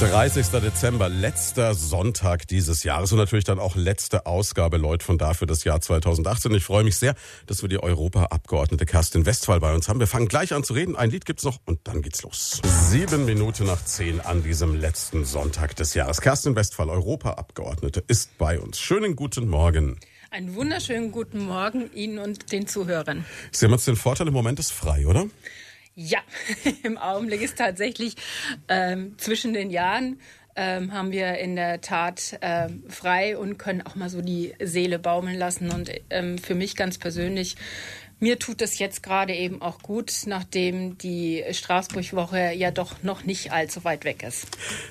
30. Dezember, letzter Sonntag dieses Jahres und natürlich dann auch letzte Ausgabe, Leute, von dafür das Jahr 2018. Ich freue mich sehr, dass wir die Europaabgeordnete Kerstin Westphal bei uns haben. Wir fangen gleich an zu reden. Ein Lied gibt's noch und dann geht's los. Sieben Minuten nach zehn an diesem letzten Sonntag des Jahres. Kerstin Westphal, Europaabgeordnete, ist bei uns. Schönen guten Morgen. Einen wunderschönen guten Morgen Ihnen und den Zuhörern. Sie haben jetzt den Vorteil, im Moment ist frei, oder? Ja, im Augenblick ist tatsächlich ähm, zwischen den Jahren ähm, haben wir in der Tat ähm, frei und können auch mal so die Seele baumeln lassen. Und ähm, für mich ganz persönlich, mir tut es jetzt gerade eben auch gut, nachdem die Straßburg-Woche ja doch noch nicht allzu weit weg ist.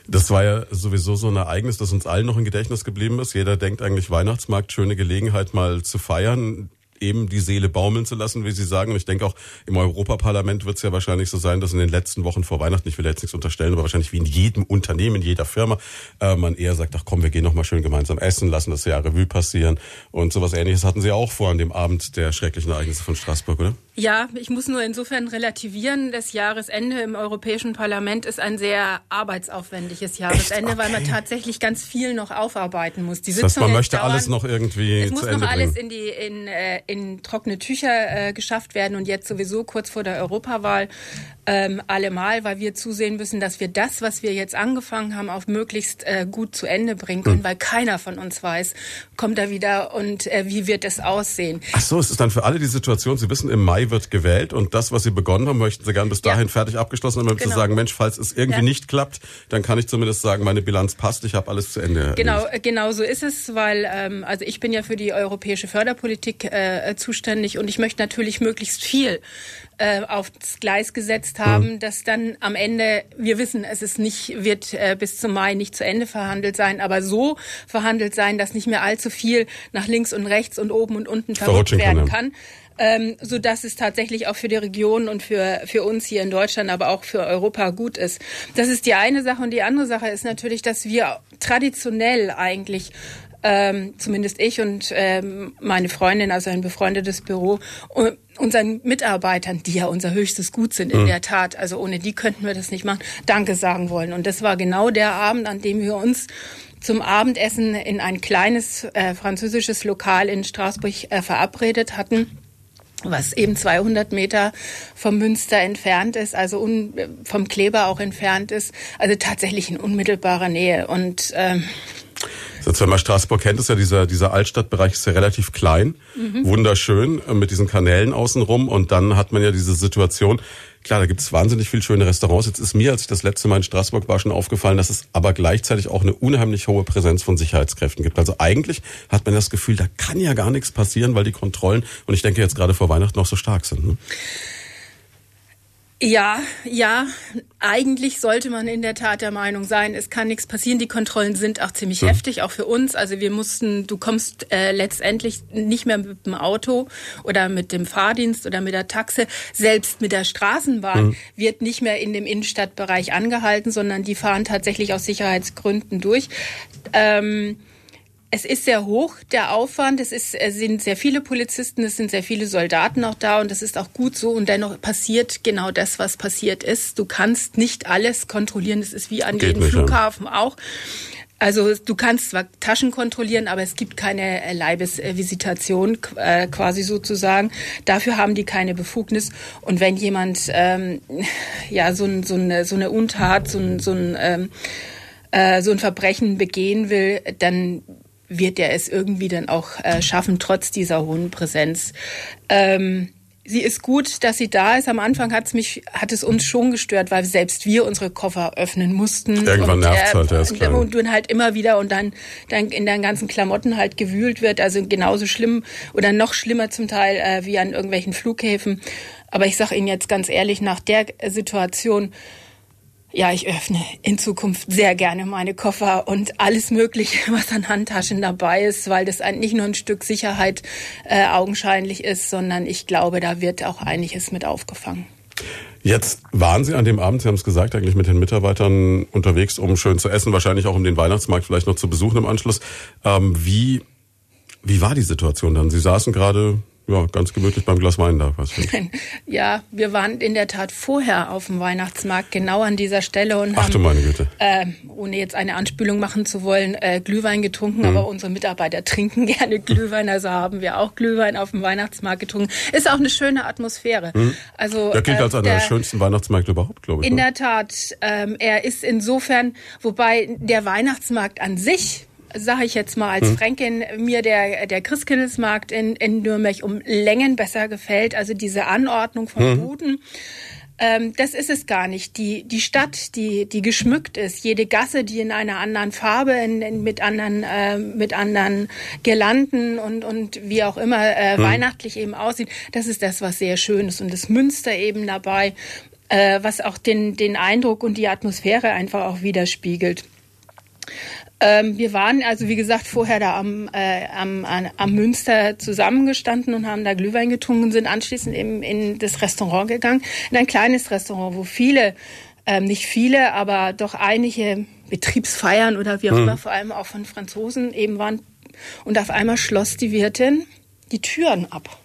Das war ja sowieso so ein Ereignis, das uns allen noch im Gedächtnis geblieben ist. Jeder denkt eigentlich Weihnachtsmarkt, schöne Gelegenheit mal zu feiern eben die Seele baumeln zu lassen, wie Sie sagen. Und ich denke auch im Europaparlament wird es ja wahrscheinlich so sein, dass in den letzten Wochen vor Weihnachten, ich will jetzt nichts unterstellen, aber wahrscheinlich wie in jedem Unternehmen, in jeder Firma, äh, man eher sagt, ach komm, wir gehen noch mal schön gemeinsam essen, lassen das Jahr Revue passieren. Und sowas ähnliches hatten Sie auch vor an dem Abend der schrecklichen Ereignisse von Straßburg, oder? Ja, ich muss nur insofern relativieren. Das Jahresende im Europäischen Parlament ist ein sehr arbeitsaufwendiges Jahresende, okay. weil man tatsächlich ganz viel noch aufarbeiten muss. Die das heißt, man möchte dauern, alles noch irgendwie es muss noch alles in die in, äh, in trockene Tücher äh, geschafft werden und jetzt sowieso kurz vor der Europawahl ähm, allemal, weil wir zusehen müssen, dass wir das, was wir jetzt angefangen haben, auch möglichst äh, gut zu Ende bringen können, hm. weil keiner von uns weiß, kommt er wieder und äh, wie wird es aussehen. Ach so, es ist dann für alle die Situation, Sie wissen, im Mai wird gewählt und das, was Sie begonnen haben, möchten Sie gern bis dahin ja. fertig abgeschlossen haben, um genau. zu sagen, Mensch, falls es irgendwie ja. nicht klappt, dann kann ich zumindest sagen, meine Bilanz passt, ich habe alles zu Ende. Genau, erledigt. genau so ist es, weil ähm, also ich bin ja für die europäische Förderpolitik äh, zuständig und ich möchte natürlich möglichst viel äh, aufs Gleis gesetzt haben, mhm. dass dann am Ende, wir wissen, es ist nicht, wird äh, bis zum Mai nicht zu Ende verhandelt sein, aber so verhandelt sein, dass nicht mehr allzu viel nach links und rechts und oben und unten verrückt werden kann. kann ähm, so dass es tatsächlich auch für die Region und für, für uns hier in Deutschland, aber auch für Europa gut ist. Das ist die eine Sache. Und die andere Sache ist natürlich, dass wir traditionell eigentlich ähm, zumindest ich und ähm, meine Freundin, also ein befreundetes Büro, unseren Mitarbeitern, die ja unser höchstes Gut sind in mhm. der Tat, also ohne die könnten wir das nicht machen, Danke sagen wollen. Und das war genau der Abend, an dem wir uns zum Abendessen in ein kleines äh, französisches Lokal in Straßburg äh, verabredet hatten was eben 200 Meter vom Münster entfernt ist, also un, vom Kleber auch entfernt ist, also tatsächlich in unmittelbarer Nähe. Und ähm, Jetzt, wenn man Straßburg kennt, ist ja dieser, dieser Altstadtbereich ist ja relativ klein, mhm. wunderschön, äh, mit diesen Kanälen außenrum. Und dann hat man ja diese Situation, klar, da gibt es wahnsinnig viele schöne Restaurants. Jetzt ist mir, als ich das letzte Mal in Straßburg war, schon aufgefallen, dass es aber gleichzeitig auch eine unheimlich hohe Präsenz von Sicherheitskräften gibt. Also eigentlich hat man das Gefühl, da kann ja gar nichts passieren, weil die Kontrollen, und ich denke jetzt gerade vor Weihnachten, noch so stark sind. Ne? Ja, ja, eigentlich sollte man in der Tat der Meinung sein, es kann nichts passieren. Die Kontrollen sind auch ziemlich mhm. heftig, auch für uns. Also wir mussten, du kommst äh, letztendlich nicht mehr mit dem Auto oder mit dem Fahrdienst oder mit der Taxe. Selbst mit der Straßenbahn mhm. wird nicht mehr in dem Innenstadtbereich angehalten, sondern die fahren tatsächlich aus Sicherheitsgründen durch. Ähm, es ist sehr hoch, der Aufwand. Es, ist, es sind sehr viele Polizisten, es sind sehr viele Soldaten auch da und das ist auch gut so. Und dennoch passiert genau das, was passiert ist. Du kannst nicht alles kontrollieren. Das ist wie an Geht jedem Flughafen an. auch. Also du kannst zwar Taschen kontrollieren, aber es gibt keine Leibesvisitation äh, quasi sozusagen. Dafür haben die keine Befugnis. Und wenn jemand ähm, ja so, so, eine, so eine Untat, so ein, so ein ähm, äh, so ein Verbrechen begehen will, dann wird er es irgendwie dann auch äh, schaffen, trotz dieser hohen Präsenz. Ähm, sie ist gut, dass sie da ist. Am Anfang hat es mich, hat es uns schon gestört, weil selbst wir unsere Koffer öffnen mussten. Irgendwann nervt es halt, der ist klar. Und dann halt immer wieder und dann, dann in deinen ganzen Klamotten halt gewühlt wird. Also genauso schlimm oder noch schlimmer zum Teil äh, wie an irgendwelchen Flughäfen. Aber ich sage Ihnen jetzt ganz ehrlich, nach der Situation, ja, ich öffne in Zukunft sehr gerne meine Koffer und alles Mögliche, was an Handtaschen dabei ist, weil das nicht nur ein Stück Sicherheit äh, augenscheinlich ist, sondern ich glaube, da wird auch einiges mit aufgefangen. Jetzt waren Sie an dem Abend, Sie haben es gesagt, eigentlich mit den Mitarbeitern unterwegs, um schön zu essen, wahrscheinlich auch um den Weihnachtsmarkt vielleicht noch zu besuchen im Anschluss. Ähm, wie, wie war die Situation dann? Sie saßen gerade ja, ganz gemütlich beim Glas Wein da. Was ja, wir waren in der Tat vorher auf dem Weihnachtsmarkt, genau an dieser Stelle und Ach, haben, du meine Güte. Äh, ohne jetzt eine Anspülung machen zu wollen, äh, Glühwein getrunken. Mhm. Aber unsere Mitarbeiter trinken gerne Glühwein, also haben wir auch Glühwein auf dem Weihnachtsmarkt getrunken. Ist auch eine schöne Atmosphäre. Mhm. Also der gilt äh, als einer der, der schönsten Weihnachtsmärkte überhaupt, glaube ich. In ne? der Tat. Ähm, er ist insofern, wobei der Weihnachtsmarkt an sich sage ich jetzt mal als hm. Fränkin, mir der, der Christkindlesmarkt in, in Nürnberg um Längen besser gefällt. Also diese Anordnung von hm. Buden. Ähm, das ist es gar nicht. Die, die Stadt, die, die geschmückt ist, jede Gasse, die in einer anderen Farbe, in, in, mit anderen, äh, mit anderen Girlanden und, und wie auch immer äh, hm. weihnachtlich eben aussieht, das ist das, was sehr schön ist. Und das Münster eben dabei, äh, was auch den, den Eindruck und die Atmosphäre einfach auch widerspiegelt. Ähm, wir waren also, wie gesagt, vorher da am, äh, am, am Münster zusammengestanden und haben da Glühwein getrunken und sind anschließend eben in das Restaurant gegangen. In ein kleines Restaurant, wo viele, ähm, nicht viele, aber doch einige Betriebsfeiern oder wie auch mhm. immer, vor allem auch von Franzosen eben waren. Und auf einmal schloss die Wirtin die Türen ab.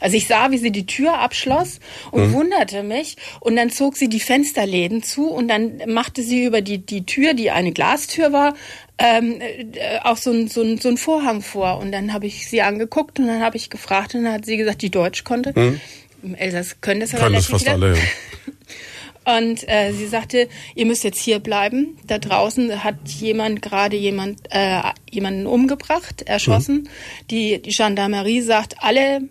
Also ich sah, wie sie die Tür abschloss und mhm. wunderte mich. Und dann zog sie die Fensterläden zu und dann machte sie über die, die Tür, die eine Glastür war, ähm, äh, auch so ein, so, ein, so ein Vorhang vor. Und dann habe ich sie angeguckt und dann habe ich gefragt und dann hat sie gesagt, die Deutsch konnte. Mhm. Im Elsass können das aber Können das fast alle, ja. Und äh, sie sagte, ihr müsst jetzt hier bleiben. Da draußen hat jemand gerade jemand äh, jemanden umgebracht, erschossen. Mhm. Die, die Gendarmerie sagt, alle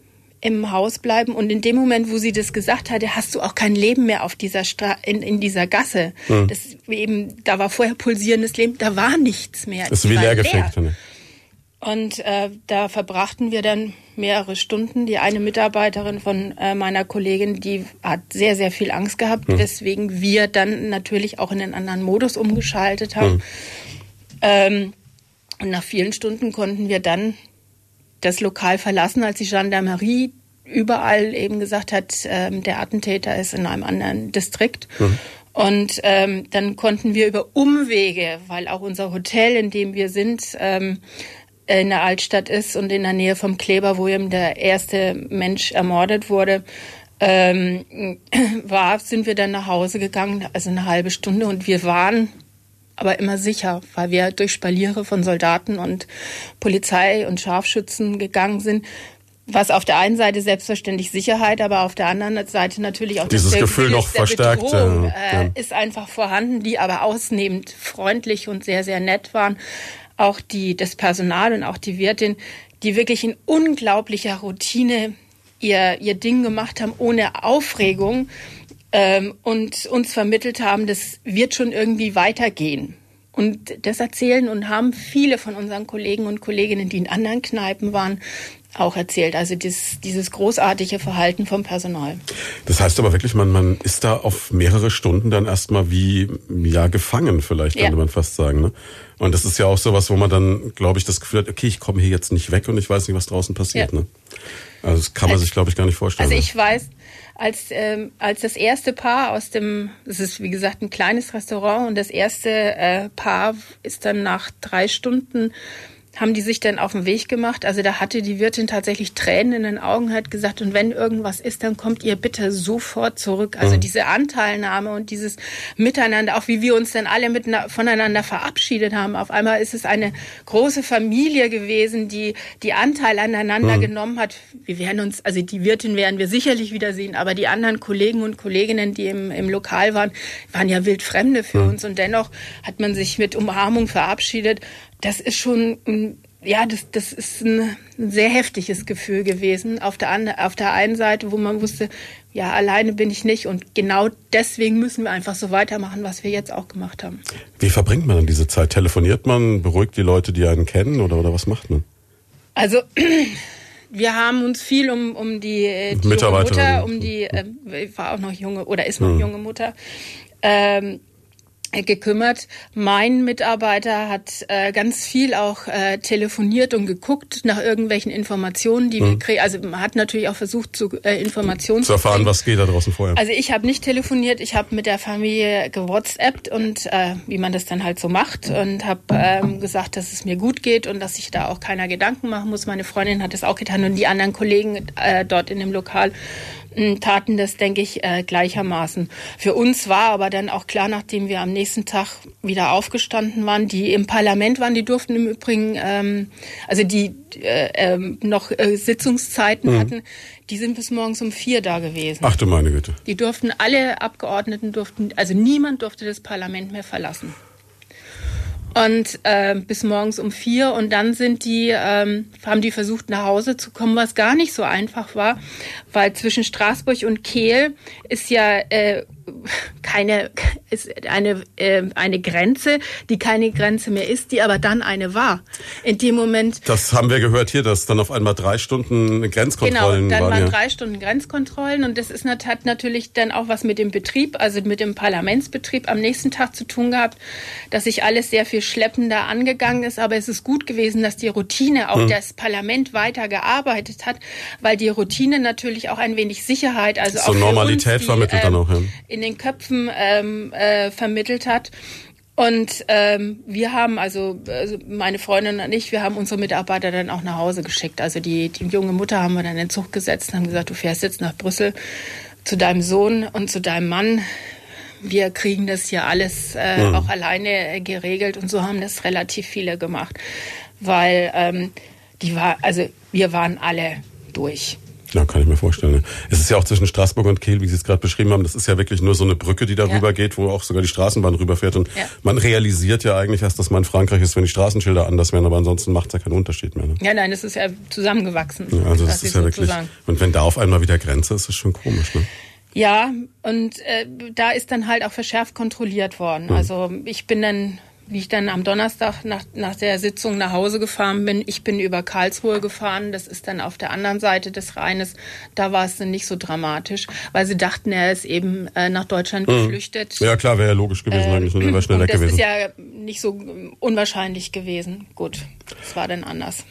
im Haus bleiben. Und in dem Moment, wo sie das gesagt hatte, hast du auch kein Leben mehr auf dieser Stra in, in dieser Gasse. Mhm. Das eben, da war vorher pulsierendes Leben, da war nichts mehr. Das ist wie leer gefegt. Ne? Und äh, da verbrachten wir dann mehrere Stunden. Die eine Mitarbeiterin von äh, meiner Kollegin, die hat sehr, sehr viel Angst gehabt, mhm. weswegen wir dann natürlich auch in einen anderen Modus umgeschaltet haben. Mhm. Ähm, und nach vielen Stunden konnten wir dann das Lokal verlassen, als die Gendarmerie überall eben gesagt hat, ähm, der Attentäter ist in einem anderen Distrikt. Mhm. Und ähm, dann konnten wir über Umwege, weil auch unser Hotel, in dem wir sind, ähm, in der Altstadt ist und in der Nähe vom Kleber, wo eben der erste Mensch ermordet wurde, ähm, war, sind wir dann nach Hause gegangen, also eine halbe Stunde und wir waren aber immer sicher, weil wir durch Spaliere von Soldaten und Polizei und Scharfschützen gegangen sind. Was auf der einen Seite selbstverständlich Sicherheit, aber auf der anderen Seite natürlich auch dieses Gefühl noch verstärkt Bedrohung, äh, ist einfach vorhanden, die aber ausnehmend freundlich und sehr sehr nett waren. Auch die das Personal und auch die Wirtin, die wirklich in unglaublicher Routine ihr ihr Ding gemacht haben ohne Aufregung ähm, und uns vermittelt haben, das wird schon irgendwie weitergehen. Und das erzählen und haben viele von unseren Kollegen und Kolleginnen, die in anderen Kneipen waren, auch erzählt. Also dieses, dieses großartige Verhalten vom Personal. Das heißt aber wirklich, man, man ist da auf mehrere Stunden dann erstmal wie ja gefangen, vielleicht könnte ja. man fast sagen. Ne? Und das ist ja auch sowas, wo man dann, glaube ich, das Gefühl hat, okay, ich komme hier jetzt nicht weg und ich weiß nicht, was draußen passiert. Ja. Ne? Also das kann man also, sich, glaube ich, gar nicht vorstellen. Also ich weiß, als, ähm, als das erste Paar aus dem, das ist wie gesagt ein kleines Restaurant und das erste äh, Paar ist dann nach drei Stunden haben die sich dann auf den Weg gemacht. Also da hatte die Wirtin tatsächlich Tränen in den Augen, hat gesagt, und wenn irgendwas ist, dann kommt ihr bitte sofort zurück. Also mhm. diese Anteilnahme und dieses Miteinander, auch wie wir uns dann alle mit, voneinander verabschiedet haben. Auf einmal ist es eine große Familie gewesen, die die Anteil aneinander mhm. genommen hat. Wir werden uns, also die Wirtin werden wir sicherlich wiedersehen, aber die anderen Kollegen und Kolleginnen, die im, im Lokal waren, waren ja wildfremde für mhm. uns. Und dennoch hat man sich mit Umarmung verabschiedet das ist schon, ja, das, das ist ein, sehr heftiges Gefühl gewesen. Auf der, auf der einen Seite, wo man wusste, ja, alleine bin ich nicht und genau deswegen müssen wir einfach so weitermachen, was wir jetzt auch gemacht haben. Wie verbringt man dann diese Zeit? Telefoniert man, beruhigt die Leute, die einen kennen oder, oder was macht man? Also, wir haben uns viel um, um die, äh, die junge Mutter, um die, äh, war auch noch junge oder ist noch hm. junge Mutter, ähm, gekümmert. Mein Mitarbeiter hat äh, ganz viel auch äh, telefoniert und geguckt nach irgendwelchen Informationen, die mhm. wir kriegen. Also man hat natürlich auch versucht, zu äh, Informationen zu erfahren, kriegen. was geht da draußen vorher. Also ich habe nicht telefoniert, ich habe mit der Familie gewhatsappt und äh, wie man das dann halt so macht und habe ähm, gesagt, dass es mir gut geht und dass sich da auch keiner Gedanken machen muss. Meine Freundin hat es auch getan und die anderen Kollegen äh, dort in dem Lokal taten das, denke ich, äh, gleichermaßen. Für uns war aber dann auch klar, nachdem wir am nächsten Tag wieder aufgestanden waren, die im Parlament waren, die durften im Übrigen, ähm, also die äh, äh, noch äh, Sitzungszeiten mhm. hatten, die sind bis morgens um vier da gewesen. Ach du meine Güte. Die durften, alle Abgeordneten durften, also niemand durfte das Parlament mehr verlassen und äh, bis morgens um vier. Und dann sind die ähm, haben die versucht nach Hause zu kommen, was gar nicht so einfach war, weil zwischen Straßburg und Kehl ist ja äh, keine eine äh, eine Grenze, die keine Grenze mehr ist, die aber dann eine war. In dem Moment. Das haben wir gehört hier, dass dann auf einmal drei Stunden Grenzkontrollen genau, dann waren. waren ja. drei Stunden Grenzkontrollen und das ist hat natürlich dann auch was mit dem Betrieb, also mit dem Parlamentsbetrieb am nächsten Tag zu tun gehabt, dass sich alles sehr viel schleppender angegangen ist. Aber es ist gut gewesen, dass die Routine auch hm. das Parlament weiter gearbeitet hat, weil die Routine natürlich auch ein wenig Sicherheit, also so auch Normalität vermittelt ähm, dann auch ja in den Köpfen ähm, äh, vermittelt hat. Und ähm, wir haben, also, also meine Freundin und ich, wir haben unsere Mitarbeiter dann auch nach Hause geschickt. Also die, die junge Mutter haben wir dann in den Zug gesetzt und haben gesagt, du fährst jetzt nach Brüssel zu deinem Sohn und zu deinem Mann. Wir kriegen das hier alles äh, mhm. auch alleine geregelt und so haben das relativ viele gemacht. Weil ähm, die war, also wir waren alle durch. Ja, kann ich mir vorstellen. Es ist ja auch zwischen Straßburg und Kehl, wie Sie es gerade beschrieben haben, das ist ja wirklich nur so eine Brücke, die darüber ja. geht, wo auch sogar die Straßenbahn rüberfährt. Und ja. man realisiert ja eigentlich erst, dass man in Frankreich ist, wenn die Straßenschilder anders wären, aber ansonsten macht es ja keinen Unterschied mehr. Ne? Ja, nein, es ist ja zusammengewachsen. Ja, also das ist ja wirklich. Und wenn da auf einmal wieder Grenze ist, ist es schon komisch, ne? Ja, und äh, da ist dann halt auch verschärft kontrolliert worden. Hm. Also ich bin dann wie ich dann am Donnerstag nach, nach der Sitzung nach Hause gefahren bin. Ich bin über Karlsruhe gefahren. Das ist dann auf der anderen Seite des Rheines. Da war es dann nicht so dramatisch, weil sie dachten, er ist eben äh, nach Deutschland mhm. geflüchtet. Ja klar, wäre ja logisch gewesen ähm, eigentlich. Ne? Wäre schnell weg das gewesen. Das ist ja nicht so unwahrscheinlich gewesen. Gut, es war dann anders.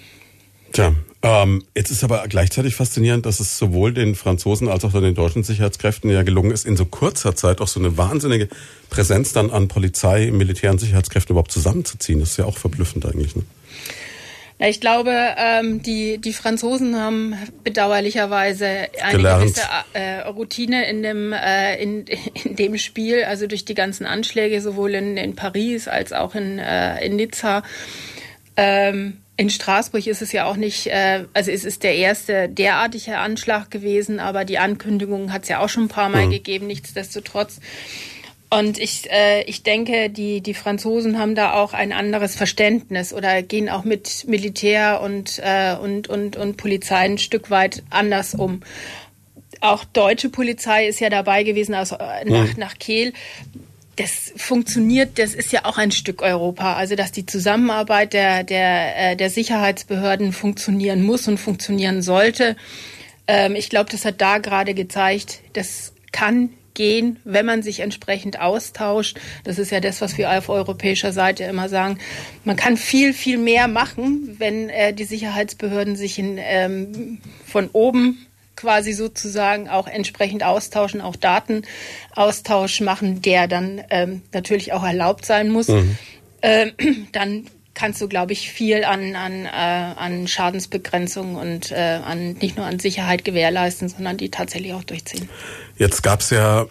Tja, ähm, jetzt ist aber gleichzeitig faszinierend, dass es sowohl den Franzosen als auch den deutschen Sicherheitskräften ja gelungen ist, in so kurzer Zeit auch so eine wahnsinnige Präsenz dann an Polizei, Militär und Sicherheitskräften überhaupt zusammenzuziehen. Das ist ja auch verblüffend eigentlich. Ne? Ja, ich glaube, ähm, die, die Franzosen haben bedauerlicherweise eine Gelernt. gewisse äh, Routine in dem, äh, in, in dem Spiel, also durch die ganzen Anschläge, sowohl in, in Paris als auch in, äh, in Nizza. Ähm, in Straßburg ist es ja auch nicht, äh, also es ist der erste derartige Anschlag gewesen, aber die Ankündigung hat es ja auch schon ein paar Mal mhm. gegeben, nichtsdestotrotz. Und ich, äh, ich denke, die, die Franzosen haben da auch ein anderes Verständnis oder gehen auch mit Militär und, äh, und, und, und Polizei ein Stück weit anders um. Auch deutsche Polizei ist ja dabei gewesen, also nach, mhm. nach Kehl das funktioniert, das ist ja auch ein Stück Europa. Also dass die Zusammenarbeit der, der, äh, der Sicherheitsbehörden funktionieren muss und funktionieren sollte. Ähm, ich glaube, das hat da gerade gezeigt, das kann gehen, wenn man sich entsprechend austauscht. Das ist ja das, was wir auf europäischer Seite immer sagen. Man kann viel, viel mehr machen, wenn äh, die Sicherheitsbehörden sich in, ähm, von oben quasi sozusagen auch entsprechend austauschen, auch Datenaustausch machen, der dann ähm, natürlich auch erlaubt sein muss. Mhm. Ähm, dann kannst du, glaube ich, viel an, an, äh, an Schadensbegrenzung und äh, an nicht nur an Sicherheit gewährleisten, sondern die tatsächlich auch durchziehen. Jetzt gab es ja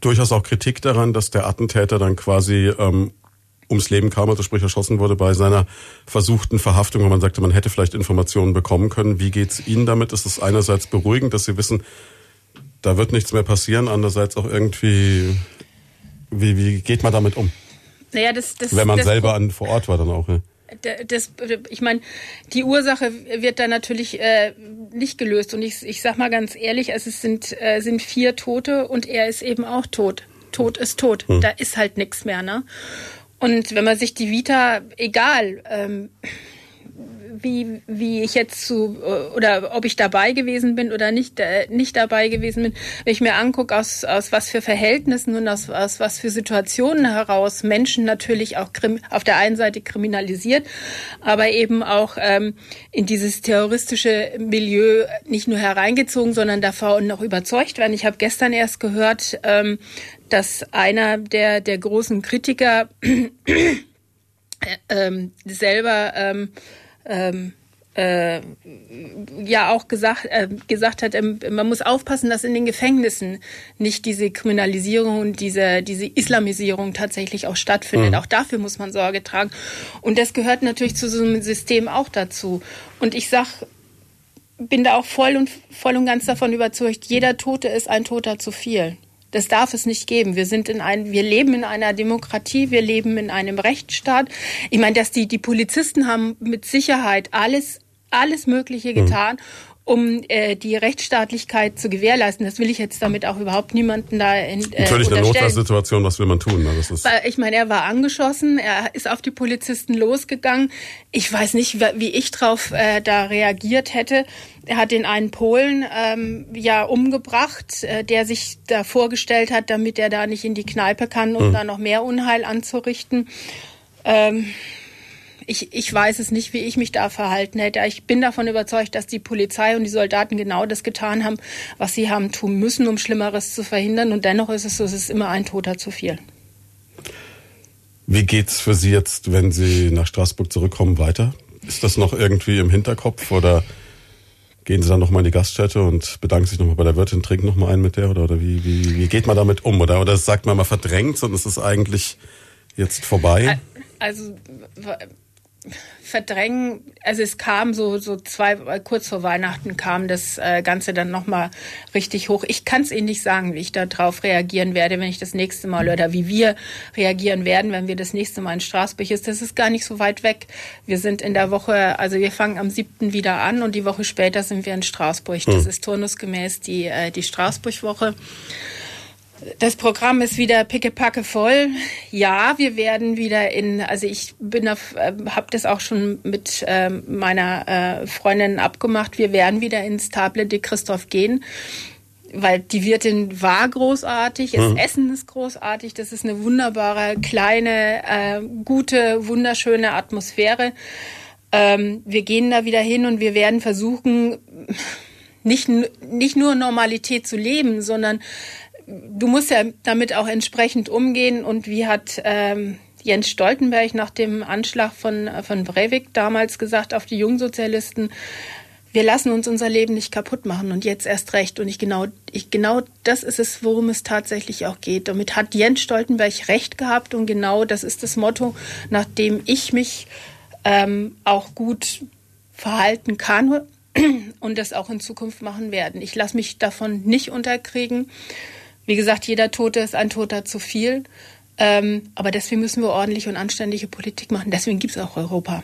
durchaus auch Kritik daran, dass der Attentäter dann quasi ähm, ums Leben kam, also sprich erschossen wurde bei seiner versuchten Verhaftung, wo man sagte, man hätte vielleicht Informationen bekommen können. Wie geht's Ihnen damit? Ist es einerseits beruhigend, dass Sie wissen, da wird nichts mehr passieren, andererseits auch irgendwie, wie, wie geht man damit um? Naja, das, das, Wenn man das, selber an, vor Ort war dann auch. Ja. Das, ich meine, die Ursache wird dann natürlich äh, nicht gelöst. Und ich, ich sag mal ganz ehrlich, es sind, äh, sind vier Tote und er ist eben auch tot. Tot ist tot. Hm. Da ist halt nichts mehr, ne? Und wenn man sich die Vita, egal, ähm, wie, wie ich jetzt zu, oder ob ich dabei gewesen bin oder nicht, äh, nicht dabei gewesen bin, wenn ich mir angucke, aus, aus was für Verhältnissen und aus, aus was für Situationen heraus Menschen natürlich auch auf der einen Seite kriminalisiert, aber eben auch ähm, in dieses terroristische Milieu nicht nur hereingezogen, sondern davon noch überzeugt werden. Ich habe gestern erst gehört, ähm, dass einer der, der großen Kritiker ähm, selber ähm, ähm, äh, ja auch gesagt, äh, gesagt hat, ähm, man muss aufpassen, dass in den Gefängnissen nicht diese Kriminalisierung und diese, diese Islamisierung tatsächlich auch stattfindet. Mhm. Auch dafür muss man Sorge tragen. Und das gehört natürlich zu so einem System auch dazu. Und ich sag, bin da auch voll und voll und ganz davon überzeugt, jeder Tote ist ein Toter zu viel. Das darf es nicht geben. Wir sind in ein, wir leben in einer Demokratie, wir leben in einem Rechtsstaat. Ich meine, dass die, die Polizisten haben mit Sicherheit alles, alles Mögliche mhm. Um äh, die Rechtsstaatlichkeit zu gewährleisten. Das will ich jetzt damit auch überhaupt niemanden da in, äh, Natürlich eine Notfallsituation, was will man tun? Ne? Das ist ich meine, er war angeschossen, er ist auf die Polizisten losgegangen. Ich weiß nicht, wie ich drauf äh, da reagiert hätte. Er hat den einen Polen ähm, ja umgebracht, äh, der sich da vorgestellt hat, damit er da nicht in die Kneipe kann, um hm. da noch mehr Unheil anzurichten. Ähm, ich, ich weiß es nicht, wie ich mich da verhalten hätte. Ich bin davon überzeugt, dass die Polizei und die Soldaten genau das getan haben, was sie haben tun müssen, um Schlimmeres zu verhindern. Und dennoch ist es so, es ist immer ein Toter zu viel. Wie geht's für Sie jetzt, wenn Sie nach Straßburg zurückkommen, weiter? Ist das noch irgendwie im Hinterkopf oder gehen Sie dann nochmal in die Gaststätte und bedanken sich nochmal bei der Wirtin, trinken nochmal einen mit der oder, oder wie, wie, wie geht man damit um? Oder, oder sagt man mal verdrängt und es ist eigentlich jetzt vorbei? Also verdrängen, also es kam so so zwei kurz vor Weihnachten kam das äh, Ganze dann noch mal richtig hoch. Ich kann es Ihnen nicht sagen, wie ich darauf reagieren werde, wenn ich das nächste Mal oder wie wir reagieren werden, wenn wir das nächste Mal in Straßburg ist. Das ist gar nicht so weit weg. Wir sind in der Woche, also wir fangen am siebten wieder an und die Woche später sind wir in Straßburg. Das hm. ist turnusgemäß die äh, die Straßburg-Woche. Das Programm ist wieder pickepacke voll. Ja, wir werden wieder in, also ich bin auf, äh, habe das auch schon mit äh, meiner äh, Freundin abgemacht. Wir werden wieder ins Table de Christoph gehen, weil die Wirtin war großartig, das mhm. Essen ist großartig, das ist eine wunderbare, kleine, äh, gute, wunderschöne Atmosphäre. Ähm, wir gehen da wieder hin und wir werden versuchen, nicht, nicht nur Normalität zu leben, sondern du musst ja damit auch entsprechend umgehen. Und wie hat ähm, Jens Stoltenberg nach dem Anschlag von, von Breivik damals gesagt auf die Jungsozialisten, wir lassen uns unser Leben nicht kaputt machen und jetzt erst recht. Und ich genau, ich genau das ist es, worum es tatsächlich auch geht. Damit hat Jens Stoltenberg recht gehabt und genau das ist das Motto, nach dem ich mich ähm, auch gut verhalten kann und das auch in Zukunft machen werden. Ich lasse mich davon nicht unterkriegen. Wie gesagt, jeder Tote ist ein Toter zu viel. Ähm, aber deswegen müssen wir ordentliche und anständige Politik machen. Deswegen gibt es auch Europa.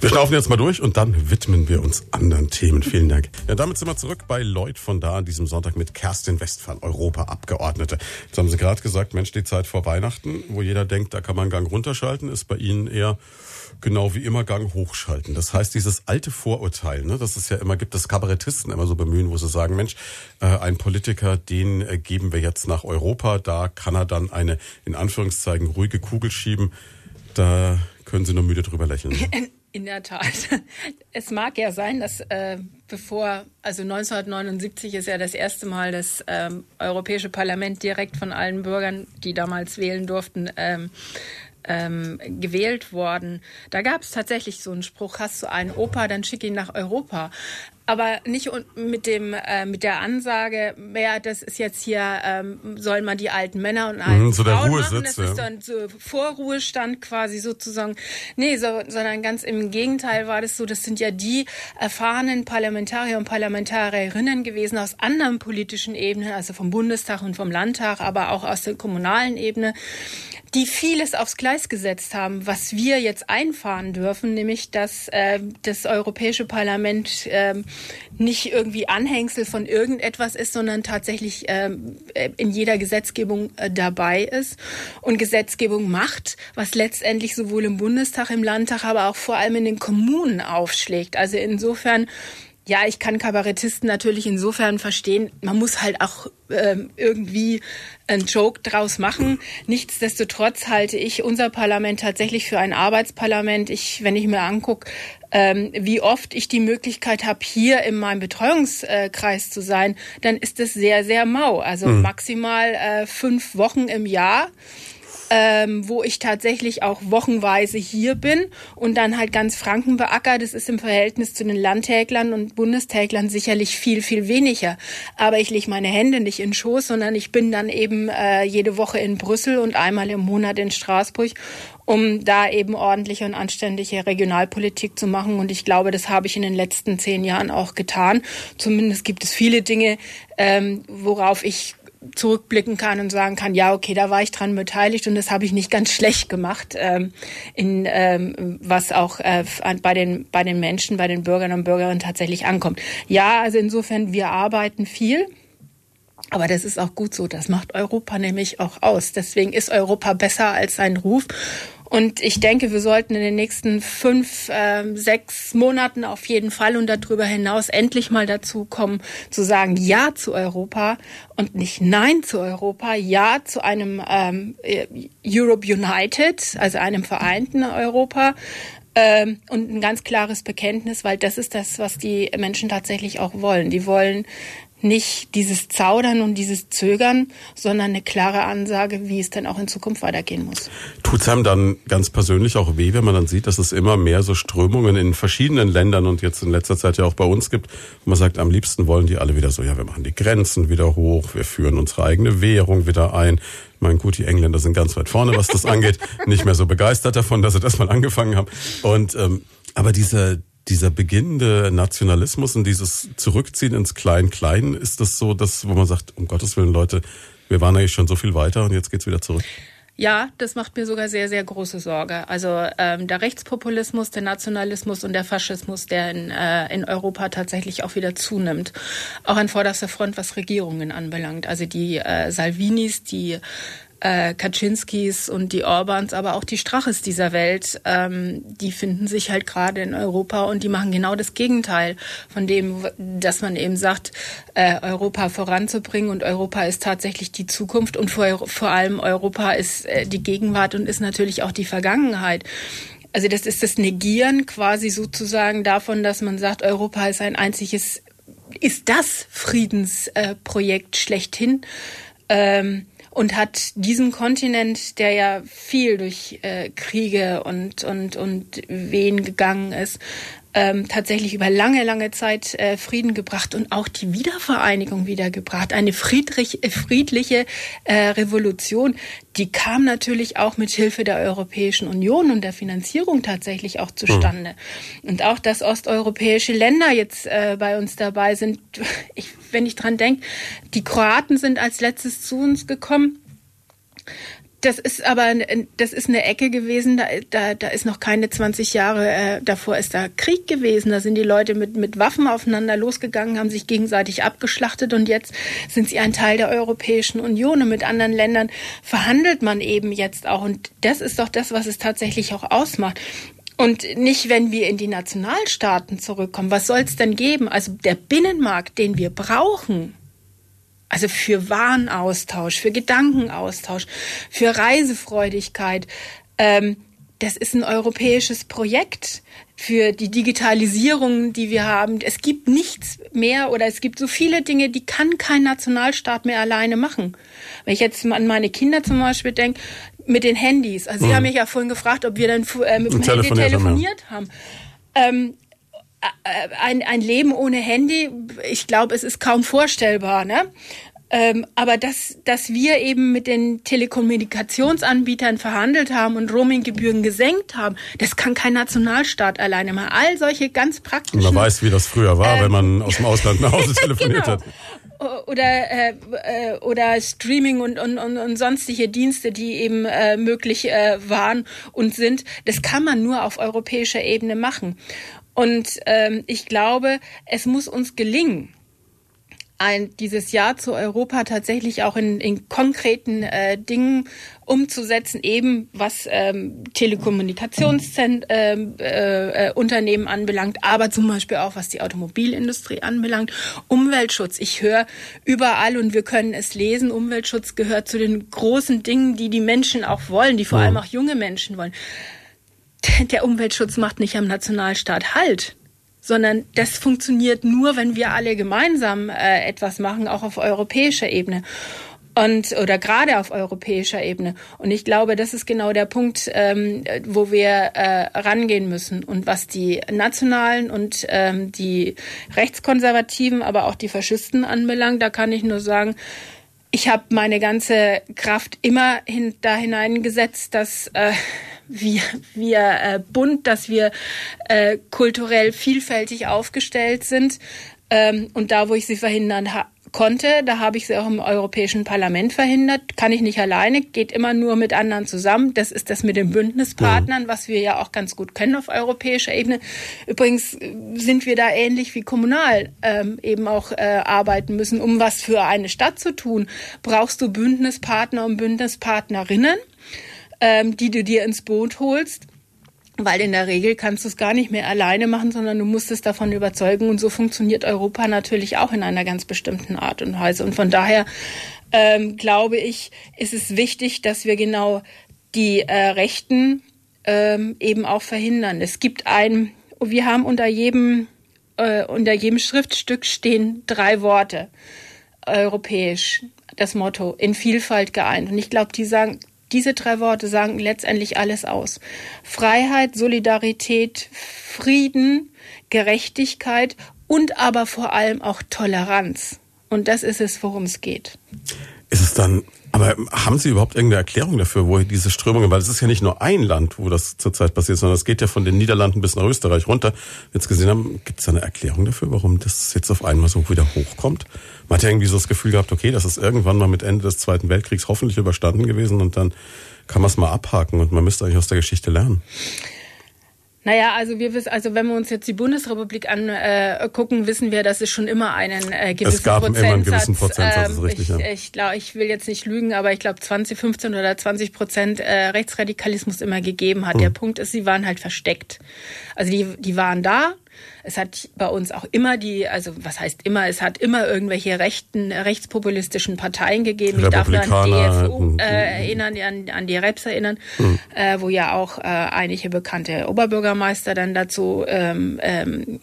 Wir schnaufen jetzt mal durch und dann widmen wir uns anderen Themen. Vielen Dank. Ja, damit sind wir zurück bei Lloyd von da an diesem Sonntag mit Kerstin Westphal, Europaabgeordnete. Jetzt haben Sie gerade gesagt, Mensch, die Zeit vor Weihnachten, wo jeder denkt, da kann man einen Gang runterschalten, ist bei Ihnen eher genau wie immer Gang hochschalten. Das heißt, dieses alte Vorurteil, ne, das es ja immer gibt, das Kabarettisten immer so bemühen, wo sie sagen, Mensch, äh, ein Politiker, den äh, geben wir jetzt nach Europa, da kann er dann eine, in Anführungszeichen, ruhige Kugel schieben. Da können Sie nur müde drüber lächeln. Ne? In der Tat. Es mag ja sein, dass äh, bevor, also 1979 ist ja das erste Mal das ähm, Europäische Parlament direkt von allen Bürgern, die damals wählen durften, ähm, ähm, gewählt worden. Da gab es tatsächlich so einen Spruch, hast du einen Opa, dann schick ihn nach Europa. Aber nicht mit dem äh, mit der Ansage, mehr, das ist jetzt hier, ähm, sollen man die alten Männer und alten mhm, so Frauen machen. Das ja. ist dann so Vorruhestand quasi sozusagen. Nee, so, sondern ganz im Gegenteil war das so, das sind ja die erfahrenen Parlamentarier und Parlamentarierinnen gewesen aus anderen politischen Ebenen, also vom Bundestag und vom Landtag, aber auch aus der kommunalen Ebene, die vieles aufs Gleis gesetzt haben, was wir jetzt einfahren dürfen, nämlich dass äh, das Europäische Parlament äh, nicht irgendwie Anhängsel von irgendetwas ist, sondern tatsächlich ähm, in jeder Gesetzgebung äh, dabei ist und Gesetzgebung macht, was letztendlich sowohl im Bundestag, im Landtag, aber auch vor allem in den Kommunen aufschlägt. Also insofern ja, ich kann Kabarettisten natürlich insofern verstehen. Man muss halt auch ähm, irgendwie einen Joke draus machen. Nichtsdestotrotz halte ich unser Parlament tatsächlich für ein Arbeitsparlament. Ich, wenn ich mir angucke, ähm, wie oft ich die Möglichkeit habe, hier in meinem Betreuungskreis zu sein, dann ist es sehr, sehr mau. Also mhm. maximal äh, fünf Wochen im Jahr ähm, wo ich tatsächlich auch wochenweise hier bin und dann halt ganz Franken beackert. Das ist im Verhältnis zu den Landtäglern und Bundestäglern sicherlich viel, viel weniger. Aber ich lege meine Hände nicht in den Schoß, sondern ich bin dann eben äh, jede Woche in Brüssel und einmal im Monat in Straßburg um da eben ordentliche und anständige Regionalpolitik zu machen. Und ich glaube, das habe ich in den letzten zehn Jahren auch getan. Zumindest gibt es viele Dinge, ähm, worauf ich zurückblicken kann und sagen kann, ja, okay, da war ich dran beteiligt und das habe ich nicht ganz schlecht gemacht, ähm, in, ähm, was auch äh, bei, den, bei den Menschen, bei den Bürgern und Bürgerinnen tatsächlich ankommt. Ja, also insofern, wir arbeiten viel. Aber das ist auch gut so. Das macht Europa nämlich auch aus. Deswegen ist Europa besser als sein Ruf. Und ich denke, wir sollten in den nächsten fünf, äh, sechs Monaten auf jeden Fall und darüber hinaus endlich mal dazu kommen, zu sagen Ja zu Europa und nicht Nein zu Europa, Ja zu einem ähm, Europe United, also einem vereinten Europa, ähm, und ein ganz klares Bekenntnis, weil das ist das, was die Menschen tatsächlich auch wollen. Die wollen nicht dieses Zaudern und dieses Zögern, sondern eine klare Ansage, wie es denn auch in Zukunft weitergehen muss. Tut's einem dann ganz persönlich auch weh, wenn man dann sieht, dass es immer mehr so Strömungen in verschiedenen Ländern und jetzt in letzter Zeit ja auch bei uns gibt, man sagt, am liebsten wollen die alle wieder so, ja, wir machen die Grenzen wieder hoch, wir führen unsere eigene Währung wieder ein. Ich meine, gut, die Engländer sind ganz weit vorne, was das angeht, nicht mehr so begeistert davon, dass sie das mal angefangen haben. Und ähm, aber diese dieser beginnende Nationalismus und dieses Zurückziehen ins Klein-Klein, ist das so, dass, wo man sagt, um Gottes Willen, Leute, wir waren eigentlich schon so viel weiter und jetzt geht's wieder zurück? Ja, das macht mir sogar sehr, sehr große Sorge. Also ähm, der Rechtspopulismus, der Nationalismus und der Faschismus, der in, äh, in Europa tatsächlich auch wieder zunimmt. Auch an vorderster Front, was Regierungen anbelangt. Also die äh, Salvinis, die äh, Kaczynskis und die Orbans, aber auch die Straches dieser Welt, ähm, die finden sich halt gerade in Europa und die machen genau das Gegenteil von dem, dass man eben sagt, äh, Europa voranzubringen und Europa ist tatsächlich die Zukunft und vor, vor allem Europa ist äh, die Gegenwart und ist natürlich auch die Vergangenheit. Also das ist das Negieren quasi sozusagen davon, dass man sagt, Europa ist ein einziges, ist das Friedensprojekt schlechthin. Ähm, und hat diesen Kontinent, der ja viel durch äh, Kriege und, und, und Wehen gegangen ist, ähm, tatsächlich über lange, lange Zeit äh, Frieden gebracht und auch die Wiedervereinigung wiedergebracht. Eine friedrich, äh, friedliche äh, Revolution, die kam natürlich auch mit Hilfe der Europäischen Union und der Finanzierung tatsächlich auch zustande. Mhm. Und auch, dass osteuropäische Länder jetzt äh, bei uns dabei sind, ich, wenn ich dran denke, die Kroaten sind als letztes zu uns gekommen. Das ist aber das ist eine Ecke gewesen, da, da, da ist noch keine 20 Jahre äh, davor ist da Krieg gewesen. Da sind die Leute mit, mit Waffen aufeinander losgegangen, haben sich gegenseitig abgeschlachtet und jetzt sind sie ein Teil der Europäischen Union und mit anderen Ländern verhandelt man eben jetzt auch. Und das ist doch das, was es tatsächlich auch ausmacht. Und nicht, wenn wir in die Nationalstaaten zurückkommen. Was soll es denn geben? Also der Binnenmarkt, den wir brauchen, also für Warenaustausch, für Gedankenaustausch, für Reisefreudigkeit. Ähm, das ist ein europäisches Projekt für die Digitalisierung, die wir haben. Es gibt nichts mehr oder es gibt so viele Dinge, die kann kein Nationalstaat mehr alleine machen. Wenn ich jetzt an meine Kinder zum Beispiel denke, mit den Handys. Also mhm. Sie haben mich ja vorhin gefragt, ob wir dann äh, mit dem Handy telefoniert haben. Ähm, äh, ein, ein Leben ohne Handy, ich glaube, es ist kaum vorstellbar. Ne? Ähm, aber dass, dass wir eben mit den Telekommunikationsanbietern verhandelt haben und Roaminggebühren gesenkt haben, das kann kein Nationalstaat alleine machen. All solche ganz praktischen... Man weiß, wie das früher war, ähm, wenn man aus dem Ausland nach Hause telefoniert genau. hat oder äh, äh, oder Streaming und, und, und, und sonstige Dienste, die eben äh, möglich äh, waren und sind, das kann man nur auf europäischer Ebene machen. Und ähm, ich glaube, es muss uns gelingen, ein, dieses Jahr zu Europa tatsächlich auch in, in konkreten äh, Dingen umzusetzen, eben was ähm, Telekommunikationsunternehmen äh, äh, anbelangt, aber zum Beispiel auch was die Automobilindustrie anbelangt. Umweltschutz. Ich höre überall und wir können es lesen. Umweltschutz gehört zu den großen Dingen, die die Menschen auch wollen, die vor ja. allem auch junge Menschen wollen. Der Umweltschutz macht nicht am Nationalstaat Halt sondern das funktioniert nur, wenn wir alle gemeinsam äh, etwas machen, auch auf europäischer Ebene und oder gerade auf europäischer Ebene. Und ich glaube, das ist genau der Punkt, ähm, wo wir äh, rangehen müssen. Und was die Nationalen und ähm, die Rechtskonservativen, aber auch die Faschisten anbelangt, da kann ich nur sagen, ich habe meine ganze Kraft immer hin, da hineingesetzt, dass äh, wir, wir äh, bunt, dass wir äh, kulturell vielfältig aufgestellt sind. Ähm, und da, wo ich sie verhindern konnte, da habe ich sie auch im Europäischen Parlament verhindert. Kann ich nicht alleine, geht immer nur mit anderen zusammen. Das ist das mit den Bündnispartnern, was wir ja auch ganz gut können auf europäischer Ebene. Übrigens sind wir da ähnlich wie kommunal ähm, eben auch äh, arbeiten müssen. Um was für eine Stadt zu tun, brauchst du Bündnispartner und Bündnispartnerinnen ähm, die du dir ins Boot holst. Weil in der Regel kannst du es gar nicht mehr alleine machen, sondern du musst es davon überzeugen. Und so funktioniert Europa natürlich auch in einer ganz bestimmten Art und Weise. Und von daher ähm, glaube ich, ist es wichtig, dass wir genau die äh, Rechten ähm, eben auch verhindern. Es gibt ein, wir haben unter jedem, äh, unter jedem Schriftstück stehen drei Worte europäisch, das Motto in Vielfalt geeint. Und ich glaube, die sagen, diese drei Worte sagen letztendlich alles aus. Freiheit, Solidarität, Frieden, Gerechtigkeit und aber vor allem auch Toleranz. Und das ist es, worum es geht. Ist es dann, aber haben Sie überhaupt irgendeine Erklärung dafür, wo diese Strömungen, weil es ist ja nicht nur ein Land, wo das zurzeit passiert, sondern es geht ja von den Niederlanden bis nach Österreich runter. Jetzt gesehen haben, gibt es da eine Erklärung dafür, warum das jetzt auf einmal so wieder hochkommt? Man hat ja irgendwie so das Gefühl gehabt, okay, das ist irgendwann mal mit Ende des Zweiten Weltkriegs hoffentlich überstanden gewesen und dann kann man es mal abhaken und man müsste eigentlich aus der Geschichte lernen. Naja, also wir wissen, also wenn wir uns jetzt die Bundesrepublik angucken, äh, wissen wir, dass es schon immer einen äh, gewissen es gab Prozentsatz, immer einen gewissen Prozentsatz, ähm, ist richtig, ich, ja. ich glaube, ich will jetzt nicht lügen, aber ich glaube 20, 15 oder 20 Prozent äh, Rechtsradikalismus immer gegeben hat. Hm. Der Punkt ist, sie waren halt versteckt. Also die, die waren da, es hat bei uns auch immer die, also was heißt immer, es hat immer irgendwelche rechten, rechtspopulistischen Parteien gegeben. Ich darf nur an die DFU äh, erinnern, an, an die Reps erinnern, mhm. äh, wo ja auch äh, einige bekannte Oberbürgermeister dann dazu ähm, ähm,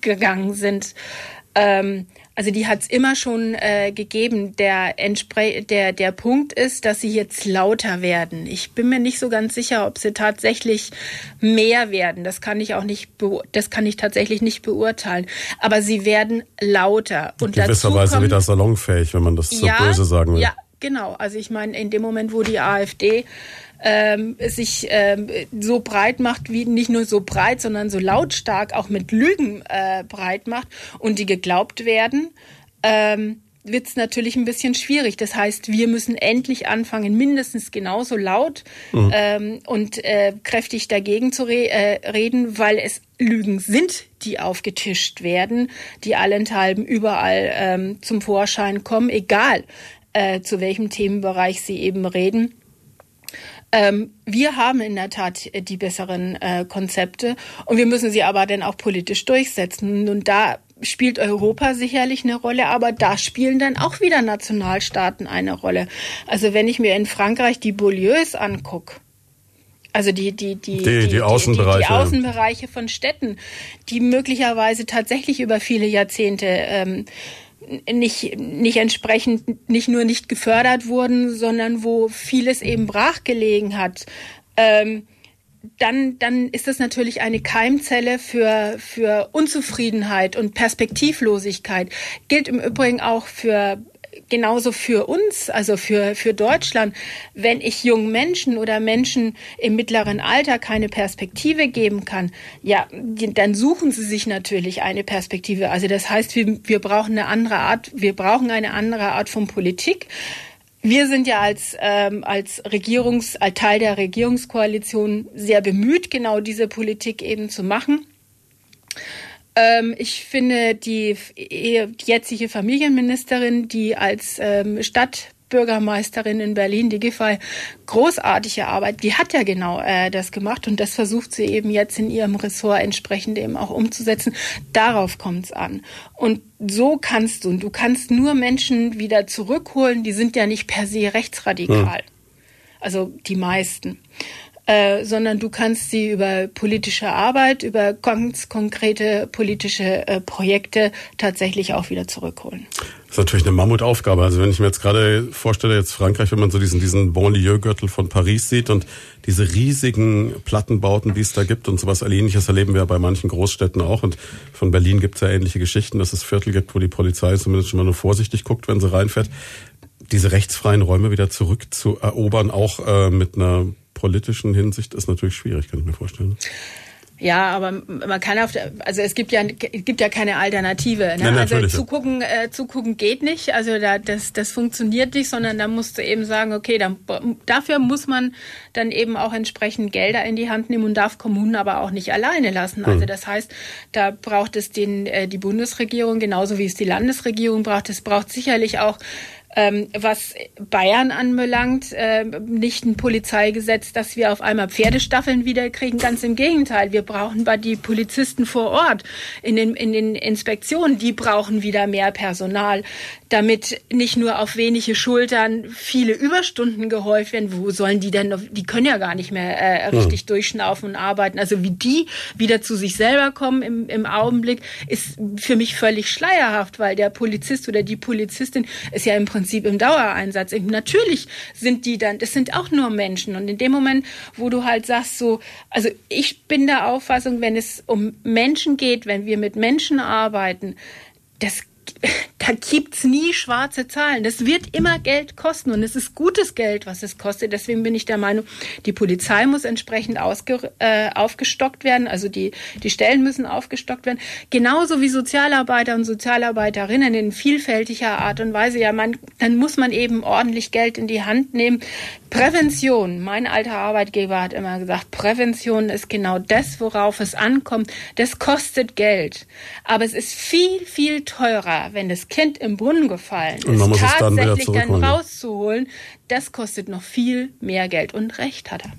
gegangen sind. Ähm, also die hat es immer schon äh, gegeben. Der, Entspre der, der Punkt ist, dass sie jetzt lauter werden. Ich bin mir nicht so ganz sicher, ob sie tatsächlich mehr werden. Das kann ich auch nicht, das kann ich tatsächlich nicht beurteilen. Aber sie werden lauter. Und gewisserweise wieder salonfähig, wenn man das so ja, böse sagen will. Ja, genau. Also ich meine, in dem Moment, wo die AfD ähm, sich ähm, so breit macht, wie nicht nur so breit, sondern so lautstark auch mit Lügen äh, breit macht und die geglaubt werden, ähm, wird es natürlich ein bisschen schwierig. Das heißt, wir müssen endlich anfangen, mindestens genauso laut mhm. ähm, und äh, kräftig dagegen zu re äh, reden, weil es Lügen sind, die aufgetischt werden, die allenthalben überall ähm, zum Vorschein kommen, egal äh, zu welchem Themenbereich sie eben reden. Ähm, wir haben in der Tat äh, die besseren äh, Konzepte und wir müssen sie aber dann auch politisch durchsetzen. Und da spielt Europa sicherlich eine Rolle, aber da spielen dann auch wieder Nationalstaaten eine Rolle. Also wenn ich mir in Frankreich die Beaulieus angucke, also die, die, die, die, die, die Außenbereiche. Die, die, Außenbereiche von Städten, die möglicherweise tatsächlich über viele Jahrzehnte ähm, nicht, nicht entsprechend nicht nur nicht gefördert wurden, sondern wo vieles eben brachgelegen hat. Ähm, dann, dann ist das natürlich eine Keimzelle für, für Unzufriedenheit und Perspektivlosigkeit. Gilt im Übrigen auch für genauso für uns, also für, für Deutschland, wenn ich jungen Menschen oder Menschen im mittleren Alter keine Perspektive geben kann, ja, dann suchen sie sich natürlich eine Perspektive. Also das heißt, wir, wir brauchen eine andere Art, wir brauchen eine andere Art von Politik. Wir sind ja als, ähm, als Regierungs, als Teil der Regierungskoalition sehr bemüht, genau diese Politik eben zu machen. Ähm, ich finde die jetzige Familienministerin, die als ähm, Stadt Bürgermeisterin in Berlin, die Giffey, großartige Arbeit. Die hat ja genau äh, das gemacht und das versucht sie eben jetzt in ihrem Ressort entsprechend eben auch umzusetzen. Darauf kommt es an. Und so kannst du, und du kannst nur Menschen wieder zurückholen, die sind ja nicht per se rechtsradikal. Hm. Also die meisten. Äh, sondern du kannst sie über politische Arbeit, über ganz konkrete politische äh, Projekte tatsächlich auch wieder zurückholen. Das ist natürlich eine Mammutaufgabe. Also wenn ich mir jetzt gerade vorstelle, jetzt Frankreich, wenn man so diesen, diesen Bonlieu-Gürtel von Paris sieht und diese riesigen Plattenbauten, die es da gibt und sowas Ähnliches erleben wir bei manchen Großstädten auch. Und von Berlin gibt es ja ähnliche Geschichten, dass es Viertel gibt, wo die Polizei zumindest schon mal nur vorsichtig guckt, wenn sie reinfährt. Diese rechtsfreien Räume wieder zurückzuerobern, auch äh, mit einer politischen Hinsicht ist natürlich schwierig, kann ich mir vorstellen. Ja, aber man kann auf der, also es gibt ja gibt ja keine Alternative. Ne? Nein, also zugucken äh, zugucken geht nicht. Also da, das das funktioniert nicht, sondern da musst du eben sagen, okay, dann, dafür muss man dann eben auch entsprechend Gelder in die Hand nehmen und darf Kommunen aber auch nicht alleine lassen. Also hm. das heißt, da braucht es den äh, die Bundesregierung genauso wie es die Landesregierung braucht. Es braucht sicherlich auch ähm, was Bayern anbelangt, äh, nicht ein Polizeigesetz, dass wir auf einmal Pferdestaffeln wiederkriegen. Ganz im Gegenteil. Wir brauchen bei die Polizisten vor Ort in den, in den Inspektionen, die brauchen wieder mehr Personal, damit nicht nur auf wenige Schultern viele Überstunden gehäuft werden. Wo sollen die denn noch, die können ja gar nicht mehr äh, richtig hm. durchschnaufen und arbeiten. Also wie die wieder zu sich selber kommen im, im Augenblick, ist für mich völlig schleierhaft, weil der Polizist oder die Polizistin ist ja im Prinzip Prinzip im Dauereinsatz. natürlich sind die dann, das sind auch nur Menschen. Und in dem Moment, wo du halt sagst, so, also ich bin der Auffassung, wenn es um Menschen geht, wenn wir mit Menschen arbeiten, das da gibt's nie schwarze Zahlen. Das wird immer Geld kosten und es ist gutes Geld, was es kostet. Deswegen bin ich der Meinung, die Polizei muss entsprechend äh, aufgestockt werden, also die, die Stellen müssen aufgestockt werden. Genauso wie Sozialarbeiter und Sozialarbeiterinnen in vielfältiger Art und Weise. Ja, man, dann muss man eben ordentlich Geld in die Hand nehmen. Prävention. Mein alter Arbeitgeber hat immer gesagt, Prävention ist genau das, worauf es ankommt. Das kostet Geld. Aber es ist viel, viel teurer, wenn das Kind im Brunnen gefallen ist, tatsächlich dann, dann rauszuholen. Das kostet noch viel mehr Geld. Und Recht hat er.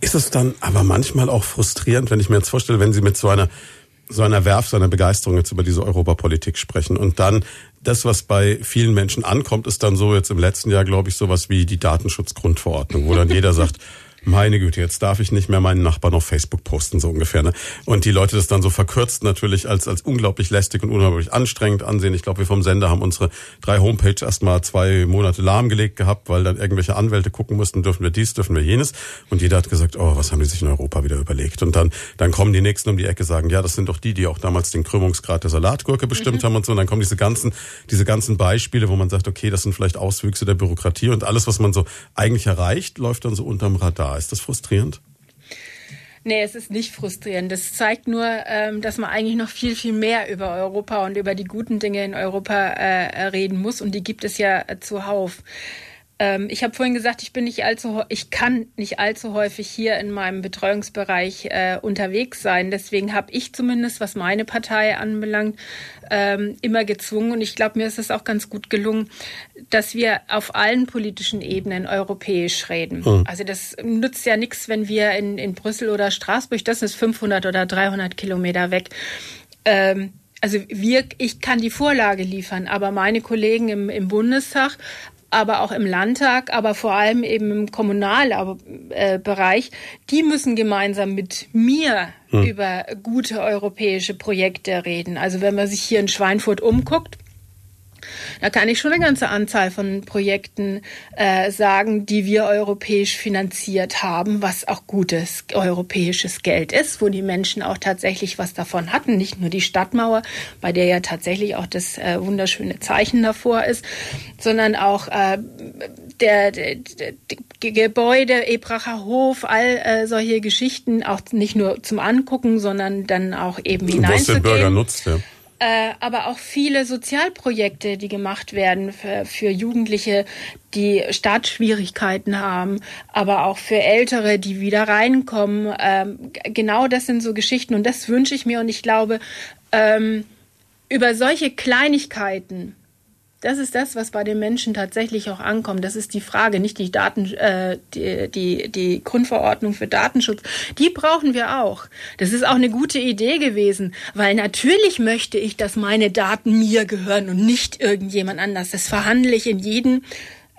Ist es dann aber manchmal auch frustrierend, wenn ich mir jetzt vorstelle, wenn Sie mit so einer so einer Werf, so einer Begeisterung jetzt über diese Europapolitik sprechen und dann das, was bei vielen Menschen ankommt, ist dann so jetzt im letzten Jahr, glaube ich, sowas wie die Datenschutzgrundverordnung, wo dann jeder sagt, meine Güte, jetzt darf ich nicht mehr meinen Nachbarn auf Facebook posten, so ungefähr. Ne? Und die Leute das dann so verkürzt natürlich als, als unglaublich lästig und unglaublich anstrengend ansehen. Ich glaube, wir vom Sender haben unsere drei Homepage erstmal zwei Monate lahmgelegt gehabt, weil dann irgendwelche Anwälte gucken mussten, dürfen wir dies, dürfen wir jenes. Und jeder hat gesagt, oh, was haben die sich in Europa wieder überlegt? Und dann, dann kommen die Nächsten um die Ecke, sagen, ja, das sind doch die, die auch damals den Krümmungsgrad der Salatgurke bestimmt mhm. haben und so. Und dann kommen diese ganzen, diese ganzen Beispiele, wo man sagt, okay, das sind vielleicht Auswüchse der Bürokratie und alles, was man so eigentlich erreicht, läuft dann so unterm Radar. Ist das frustrierend? Nee, es ist nicht frustrierend. Das zeigt nur, ähm, dass man eigentlich noch viel, viel mehr über Europa und über die guten Dinge in Europa äh, reden muss. Und die gibt es ja zuhauf. Ähm, ich habe vorhin gesagt, ich bin nicht allzu, ich kann nicht allzu häufig hier in meinem Betreuungsbereich äh, unterwegs sein. Deswegen habe ich zumindest, was meine Partei anbelangt, ähm, immer gezwungen. Und ich glaube, mir ist es auch ganz gut gelungen, dass wir auf allen politischen Ebenen europäisch reden. Mhm. Also das nützt ja nichts, wenn wir in, in Brüssel oder Straßburg, das ist 500 oder 300 Kilometer weg. Ähm, also wir, ich kann die Vorlage liefern, aber meine Kollegen im, im Bundestag, aber auch im Landtag, aber vor allem eben im Kommunalbereich, die müssen gemeinsam mit mir hm. über gute europäische Projekte reden. Also wenn man sich hier in Schweinfurt umguckt, da kann ich schon eine ganze Anzahl von Projekten äh, sagen, die wir europäisch finanziert haben, was auch gutes europäisches Geld ist, wo die Menschen auch tatsächlich was davon hatten. Nicht nur die Stadtmauer, bei der ja tatsächlich auch das äh, wunderschöne Zeichen davor ist, sondern auch äh, der, der, der, der Gebäude, Ebracher Hof, all äh, solche Geschichten, auch nicht nur zum Angucken, sondern dann auch eben hineinzugehen. Was der Bürger nutzt, ja äh, aber auch viele Sozialprojekte, die gemacht werden für, für Jugendliche, die Startschwierigkeiten haben, aber auch für Ältere, die wieder reinkommen. Ähm, genau das sind so Geschichten und das wünsche ich mir und ich glaube, ähm, über solche Kleinigkeiten das ist das, was bei den Menschen tatsächlich auch ankommt. Das ist die Frage, nicht die Daten, äh, die, die, die Grundverordnung für Datenschutz. Die brauchen wir auch. Das ist auch eine gute Idee gewesen, weil natürlich möchte ich, dass meine Daten mir gehören und nicht irgendjemand anders. Das verhandle ich in jedem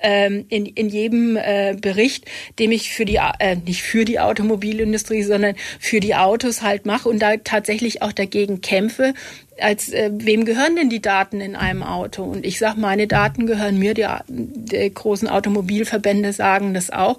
ähm, in, in jedem äh, Bericht, dem ich für die, äh, nicht für die Automobilindustrie, sondern für die Autos halt mache und da tatsächlich auch dagegen kämpfe, als äh, wem gehören denn die Daten in einem Auto? Und ich sage, meine Daten gehören mir. Die, die großen Automobilverbände sagen das auch.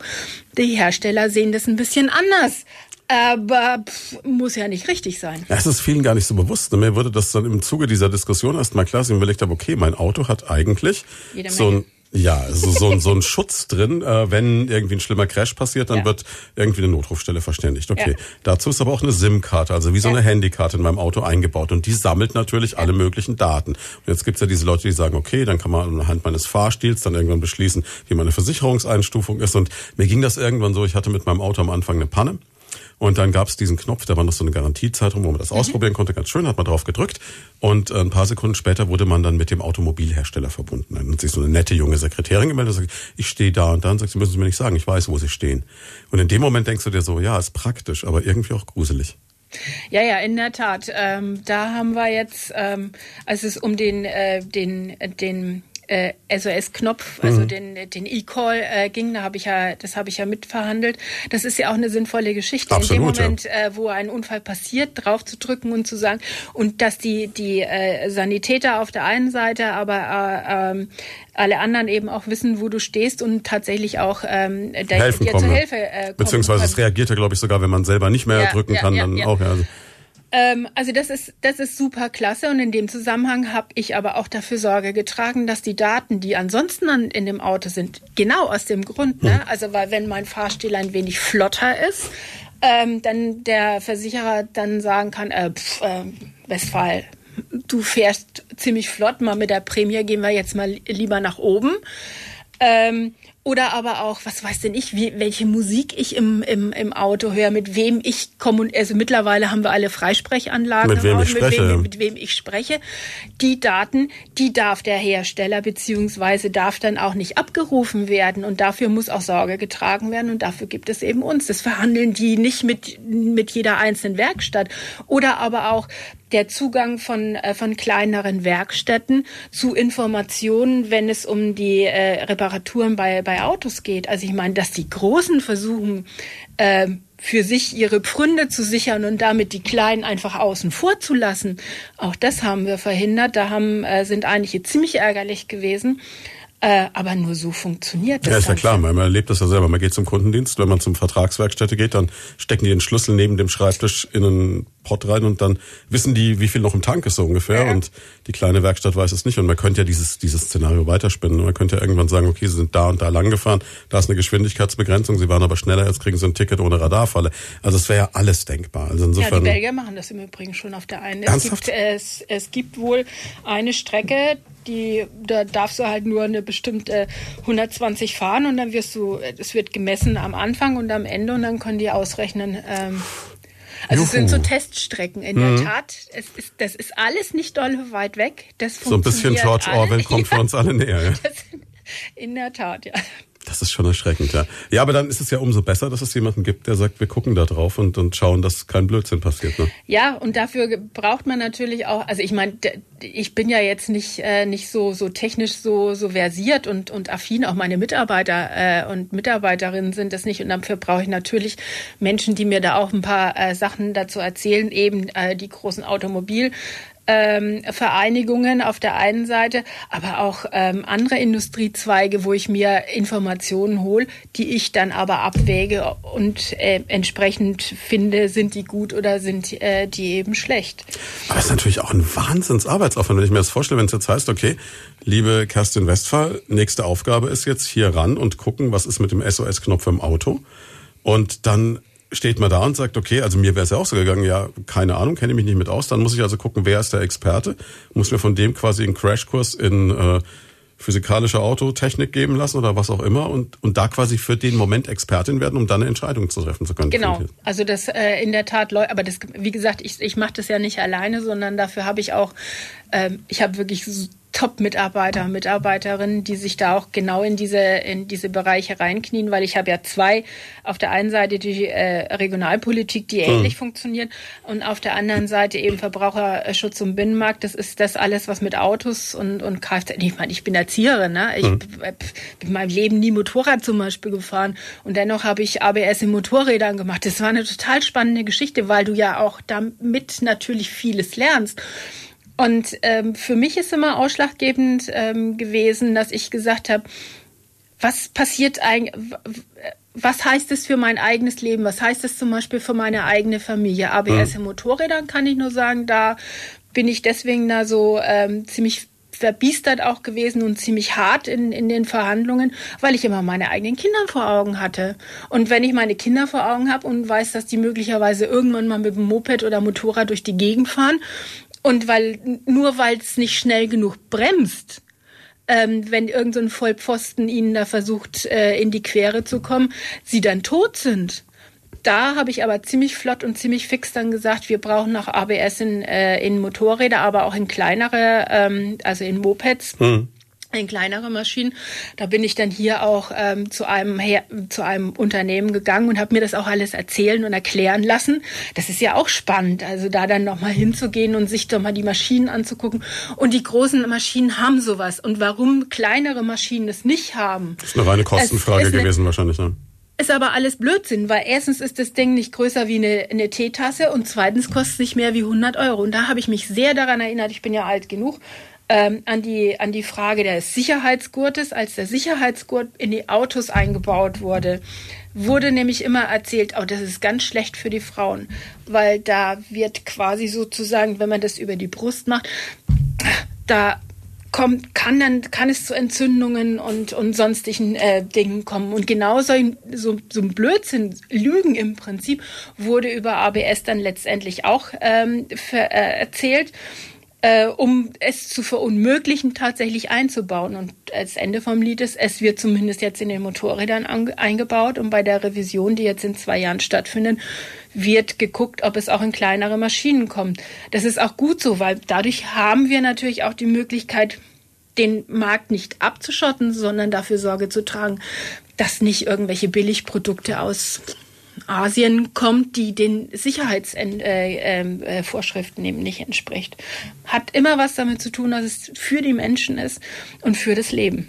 Die Hersteller sehen das ein bisschen anders. Aber pff, muss ja nicht richtig sein. Es ist vielen gar nicht so bewusst. Mir wurde das dann im Zuge dieser Diskussion erstmal klar, mir überlegt habe, okay, mein Auto hat eigentlich so ein ja, also so, so ein Schutz drin, äh, wenn irgendwie ein schlimmer Crash passiert, dann ja. wird irgendwie eine Notrufstelle verständigt. Okay, ja. dazu ist aber auch eine SIM-Karte, also wie so eine Handykarte in meinem Auto eingebaut und die sammelt natürlich alle möglichen Daten. Und jetzt gibt's ja diese Leute, die sagen, okay, dann kann man anhand meines Fahrstils dann irgendwann beschließen, wie meine Versicherungseinstufung ist und mir ging das irgendwann so, ich hatte mit meinem Auto am Anfang eine Panne und dann gab es diesen Knopf, da war noch so eine Garantiezeit rum, wo man das mhm. ausprobieren konnte. Ganz schön, hat man drauf gedrückt. Und äh, ein paar Sekunden später wurde man dann mit dem Automobilhersteller verbunden. Dann hat sich so eine nette junge Sekretärin gemeldet und sagt, ich stehe da und dann sagt sie, müssen Sie mir nicht sagen, ich weiß, wo Sie stehen. Und in dem Moment denkst du dir so, ja, ist praktisch, aber irgendwie auch gruselig. Ja, ja, in der Tat. Ähm, da haben wir jetzt, ähm, als es um den, äh, den, den äh, SOS-Knopf, also mhm. den, den E-Call äh, ging, da habe ich ja, das habe ich ja mitverhandelt. Das ist ja auch eine sinnvolle Geschichte. Absolut, In dem Moment, ja. äh, wo ein Unfall passiert, drauf zu drücken und zu sagen, und dass die, die äh, Sanitäter auf der einen Seite, aber äh, ähm, alle anderen eben auch wissen, wo du stehst und tatsächlich auch ähm, der, Helfen dir kommen, zur Hilfe äh, kommen Beziehungsweise es reagiert ja, glaube ich, sogar, wenn man selber nicht mehr ja, drücken ja, kann, dann auch. Ja, also. Ähm, also das ist, das ist super klasse und in dem Zusammenhang habe ich aber auch dafür Sorge getragen, dass die Daten, die ansonsten an, in dem Auto sind, genau aus dem Grund, ne? also weil wenn mein Fahrstil ein wenig flotter ist, ähm, dann der Versicherer dann sagen kann, äh, pf, äh, Westfall, du fährst ziemlich flott, mal mit der Prämie gehen wir jetzt mal lieber nach oben. Ähm, oder aber auch, was weiß denn ich, wie, welche Musik ich im, im, im Auto höre, mit wem ich kommuniziere. Also mittlerweile haben wir alle Freisprechanlagen mit wem, Auto, ich mit, spreche. Wem, mit wem ich spreche. Die Daten, die darf der Hersteller beziehungsweise darf dann auch nicht abgerufen werden. Und dafür muss auch Sorge getragen werden. Und dafür gibt es eben uns. Das verhandeln die nicht mit, mit jeder einzelnen Werkstatt. Oder aber auch der Zugang von, äh, von kleineren Werkstätten zu Informationen, wenn es um die äh, Reparaturen bei, bei Autos geht. Also ich meine, dass die Großen versuchen, äh, für sich ihre Pfründe zu sichern und damit die Kleinen einfach außen vor zu lassen. Auch das haben wir verhindert. Da haben, äh, sind einige ziemlich ärgerlich gewesen. Äh, aber nur so funktioniert das. Ja, ist ja klar, man erlebt das ja selber. Man geht zum Kundendienst, wenn man zum Vertragswerkstätte geht, dann stecken die den Schlüssel neben dem Schreibtisch in einen Pot rein und dann wissen die, wie viel noch im Tank ist so ungefähr. Ja. Und die kleine Werkstatt weiß es nicht. Und man könnte ja dieses, dieses Szenario weiterspinnen. Man könnte ja irgendwann sagen, okay, sie sind da und da lang gefahren, da ist eine Geschwindigkeitsbegrenzung, sie waren aber schneller, jetzt kriegen sie ein Ticket ohne Radarfalle. Also es wäre ja alles denkbar. Also insofern. Ja, die Belgier machen das im Übrigen schon auf der einen. Es gibt, es, es gibt wohl eine Strecke, die, da darfst du halt nur eine bestimmte 120 fahren und dann wirst du, es wird gemessen am Anfang und am Ende und dann können die ausrechnen, ähm, also Juhu. es sind so Teststrecken in mhm. der Tat. Es ist, das ist alles nicht doll weit weg. Das so ein bisschen George Orwell kommt ja. für uns alle näher. Ja? in der Tat, ja. Das ist schon erschreckend, ja. Ja, aber dann ist es ja umso besser, dass es jemanden gibt, der sagt, wir gucken da drauf und, und schauen, dass kein Blödsinn passiert. Ne? Ja, und dafür braucht man natürlich auch, also ich meine, ich bin ja jetzt nicht, äh, nicht so, so technisch so, so versiert und, und affin, auch meine Mitarbeiter äh, und Mitarbeiterinnen sind das nicht. Und dafür brauche ich natürlich Menschen, die mir da auch ein paar äh, Sachen dazu erzählen, eben äh, die großen Automobil ähm, Vereinigungen auf der einen Seite, aber auch ähm, andere Industriezweige, wo ich mir Informationen hole, die ich dann aber abwäge und äh, entsprechend finde, sind die gut oder sind äh, die eben schlecht. Aber es ist natürlich auch ein Wahnsinnsarbeitsaufwand, wenn ich mir das vorstelle, wenn es jetzt heißt, okay, liebe Kerstin Westphal, nächste Aufgabe ist jetzt hier ran und gucken, was ist mit dem SOS-Knopf im Auto und dann steht man da und sagt, okay, also mir wäre es ja auch so gegangen, ja, keine Ahnung, kenne mich nicht mit aus. Dann muss ich also gucken, wer ist der Experte, muss mir von dem quasi einen Crashkurs in äh, physikalische Autotechnik geben lassen oder was auch immer und, und da quasi für den Moment Expertin werden, um dann eine Entscheidung zu treffen zu können. Genau, also das äh, in der Tat, aber das, wie gesagt, ich, ich mache das ja nicht alleine, sondern dafür habe ich auch, ähm, ich habe wirklich Top-Mitarbeiter, Mitarbeiterinnen, die sich da auch genau in diese, in diese Bereiche reinknien, weil ich habe ja zwei, auf der einen Seite die äh, Regionalpolitik, die ähnlich hm. funktioniert und auf der anderen Seite eben Verbraucherschutz und Binnenmarkt. Das ist das alles, was mit Autos und, und Kfz, ich meine, ich bin Erzieherin, ne? ich hm. bin in meinem Leben nie Motorrad zum Beispiel gefahren und dennoch habe ich ABS in Motorrädern gemacht. Das war eine total spannende Geschichte, weil du ja auch damit natürlich vieles lernst. Und ähm, für mich ist immer ausschlaggebend ähm, gewesen, dass ich gesagt habe, was passiert eigentlich, was heißt es für mein eigenes Leben? Was heißt es zum Beispiel für meine eigene Familie? ABS mhm. in Motorrädern kann ich nur sagen, da bin ich deswegen da so ähm, ziemlich verbiestert auch gewesen und ziemlich hart in, in den Verhandlungen, weil ich immer meine eigenen Kinder vor Augen hatte. Und wenn ich meine Kinder vor Augen habe und weiß, dass die möglicherweise irgendwann mal mit dem Moped oder Motorrad durch die Gegend fahren und weil, nur weil es nicht schnell genug bremst, ähm, wenn irgendein so Vollpfosten ihnen da versucht, äh, in die Quere zu kommen, sie dann tot sind. Da habe ich aber ziemlich flott und ziemlich fix dann gesagt, wir brauchen noch ABS in, äh, in Motorräder, aber auch in kleinere, ähm, also in Mopeds. Hm in kleinere Maschinen. Da bin ich dann hier auch ähm, zu einem Her zu einem Unternehmen gegangen und habe mir das auch alles erzählen und erklären lassen. Das ist ja auch spannend, also da dann noch mal hinzugehen und sich doch mal die Maschinen anzugucken. Und die großen Maschinen haben sowas. Und warum kleinere Maschinen es nicht haben? Das ist eine reine Kostenfrage gewesen eine, wahrscheinlich. Ne? Ist aber alles Blödsinn, weil erstens ist das Ding nicht größer wie eine, eine Teetasse und zweitens kostet es nicht mehr wie 100 Euro. Und da habe ich mich sehr daran erinnert, ich bin ja alt genug, ähm, an, die, an die Frage des Sicherheitsgurtes. Als der Sicherheitsgurt in die Autos eingebaut wurde, wurde nämlich immer erzählt, oh, das ist ganz schlecht für die Frauen, weil da wird quasi sozusagen, wenn man das über die Brust macht, da kommt, kann dann kann es zu Entzündungen und und sonstigen äh, Dingen kommen. Und genau so, so, so ein Blödsinn Lügen im Prinzip wurde über ABS dann letztendlich auch ähm, für, äh, erzählt äh, um es zu verunmöglichen, tatsächlich einzubauen. Und das Ende vom Lied ist, es wird zumindest jetzt in den Motorrädern eingebaut und bei der Revision, die jetzt in zwei Jahren stattfindet, wird geguckt, ob es auch in kleinere Maschinen kommt. Das ist auch gut so, weil dadurch haben wir natürlich auch die Möglichkeit, den Markt nicht abzuschotten, sondern dafür Sorge zu tragen, dass nicht irgendwelche Billigprodukte aus Asien kommt, die den Sicherheitsvorschriften äh, ähm, äh, eben nicht entspricht. Hat immer was damit zu tun, dass es für die Menschen ist und für das Leben.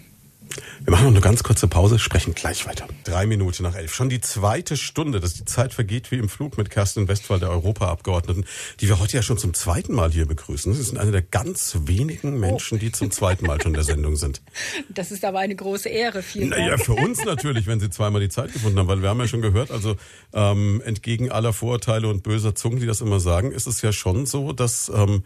Wir machen noch eine ganz kurze Pause, sprechen gleich weiter. Drei Minuten nach elf. Schon die zweite Stunde, dass die Zeit vergeht wie im Flug mit Kerstin Westphal, der Europaabgeordneten, die wir heute ja schon zum zweiten Mal hier begrüßen. Sie sind eine der ganz wenigen Menschen, die zum zweiten Mal schon in der Sendung sind. Das ist aber eine große Ehre. Vielen Dank. Naja, für uns natürlich, wenn Sie zweimal die Zeit gefunden haben, weil wir haben ja schon gehört, also ähm, entgegen aller Vorurteile und böser Zungen, die das immer sagen, ist es ja schon so, dass ähm,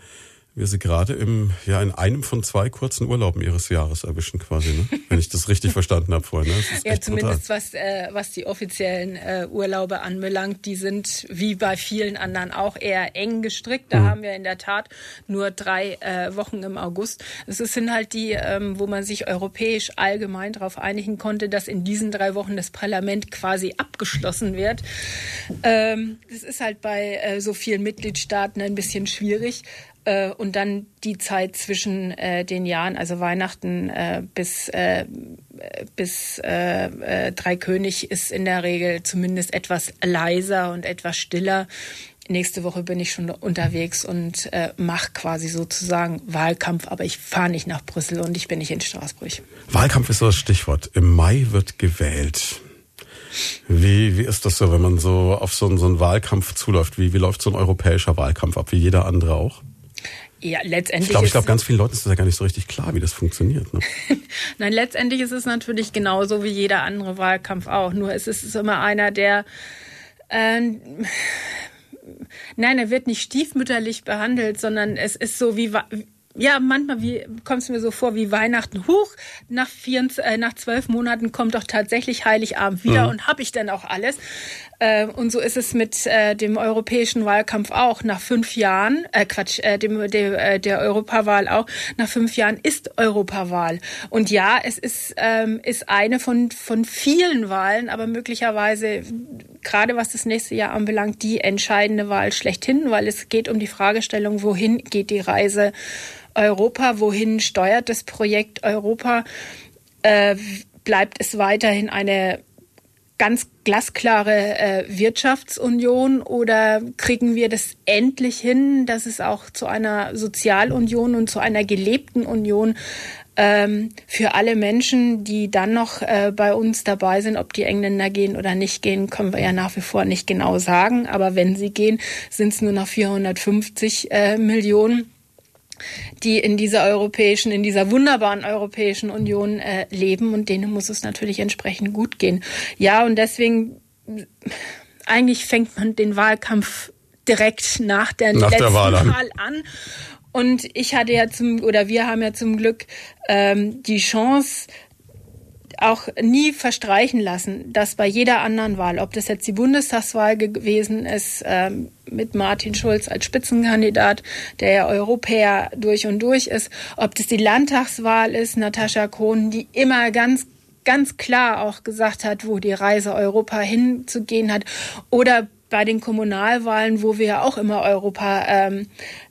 wir sie gerade im ja in einem von zwei kurzen Urlauben ihres Jahres erwischen quasi, ne? wenn ich das richtig verstanden habe vorhin. Ne? Ja, zumindest was äh, was die offiziellen äh, Urlaube anbelangt, die sind wie bei vielen anderen auch eher eng gestrickt. Da mhm. haben wir in der Tat nur drei äh, Wochen im August. Es sind halt die, ähm, wo man sich europäisch allgemein darauf einigen konnte, dass in diesen drei Wochen das Parlament quasi abgeschlossen wird. Ähm, das ist halt bei äh, so vielen Mitgliedstaaten ein bisschen schwierig. Äh, und dann die Zeit zwischen äh, den Jahren, also Weihnachten äh, bis, äh, bis äh, äh, Dreikönig ist in der Regel zumindest etwas leiser und etwas stiller. Nächste Woche bin ich schon unterwegs und mache quasi sozusagen Wahlkampf, aber ich fahre nicht nach Brüssel und ich bin nicht in Straßburg. Wahlkampf ist so das Stichwort. Im Mai wird gewählt. Wie, wie ist das so, wenn man so auf so einen, so einen Wahlkampf zuläuft? Wie, wie läuft so ein europäischer Wahlkampf ab, wie jeder andere auch? Ja, letztendlich. Ich glaube, ich glaube, ganz vielen Leuten ist das ja gar nicht so richtig klar, wie das funktioniert. Ne? Nein, letztendlich ist es natürlich genauso wie jeder andere Wahlkampf auch. Nur es ist immer einer, der äh, Nein, er wird nicht stiefmütterlich behandelt, sondern es ist so wie ja, manchmal wie kommt es mir so vor wie Weihnachten. Huch, nach, vier, äh, nach zwölf Monaten kommt doch tatsächlich Heiligabend wieder mhm. und habe ich denn auch alles. Äh, und so ist es mit äh, dem europäischen Wahlkampf auch. Nach fünf Jahren, äh, Quatsch, äh, dem, dem, äh, der Europawahl auch, nach fünf Jahren ist Europawahl. Und ja, es ist, ähm, ist eine von, von vielen Wahlen, aber möglicherweise gerade was das nächste Jahr anbelangt, die entscheidende Wahl schlechthin, weil es geht um die Fragestellung, wohin geht die Reise Europa, wohin steuert das Projekt Europa? Äh, bleibt es weiterhin eine ganz glasklare äh, Wirtschaftsunion oder kriegen wir das endlich hin, dass es auch zu einer Sozialunion und zu einer gelebten Union ähm, für alle Menschen, die dann noch äh, bei uns dabei sind, ob die Engländer gehen oder nicht gehen, können wir ja nach wie vor nicht genau sagen. Aber wenn sie gehen, sind es nur noch 450 äh, Millionen die in dieser europäischen, in dieser wunderbaren Europäischen Union äh, leben und denen muss es natürlich entsprechend gut gehen. Ja, und deswegen eigentlich fängt man den Wahlkampf direkt nach der nach letzten der Wahl an. Wahl an. Und ich hatte ja zum, oder wir haben ja zum Glück ähm, die Chance, auch nie verstreichen lassen, dass bei jeder anderen Wahl, ob das jetzt die Bundestagswahl gewesen ist, ähm, mit Martin Schulz als Spitzenkandidat, der ja Europäer durch und durch ist, ob das die Landtagswahl ist, Natascha Kohn, die immer ganz ganz klar auch gesagt hat, wo die Reise Europa hinzugehen hat, oder bei den Kommunalwahlen, wo wir ja auch immer Europa ähm,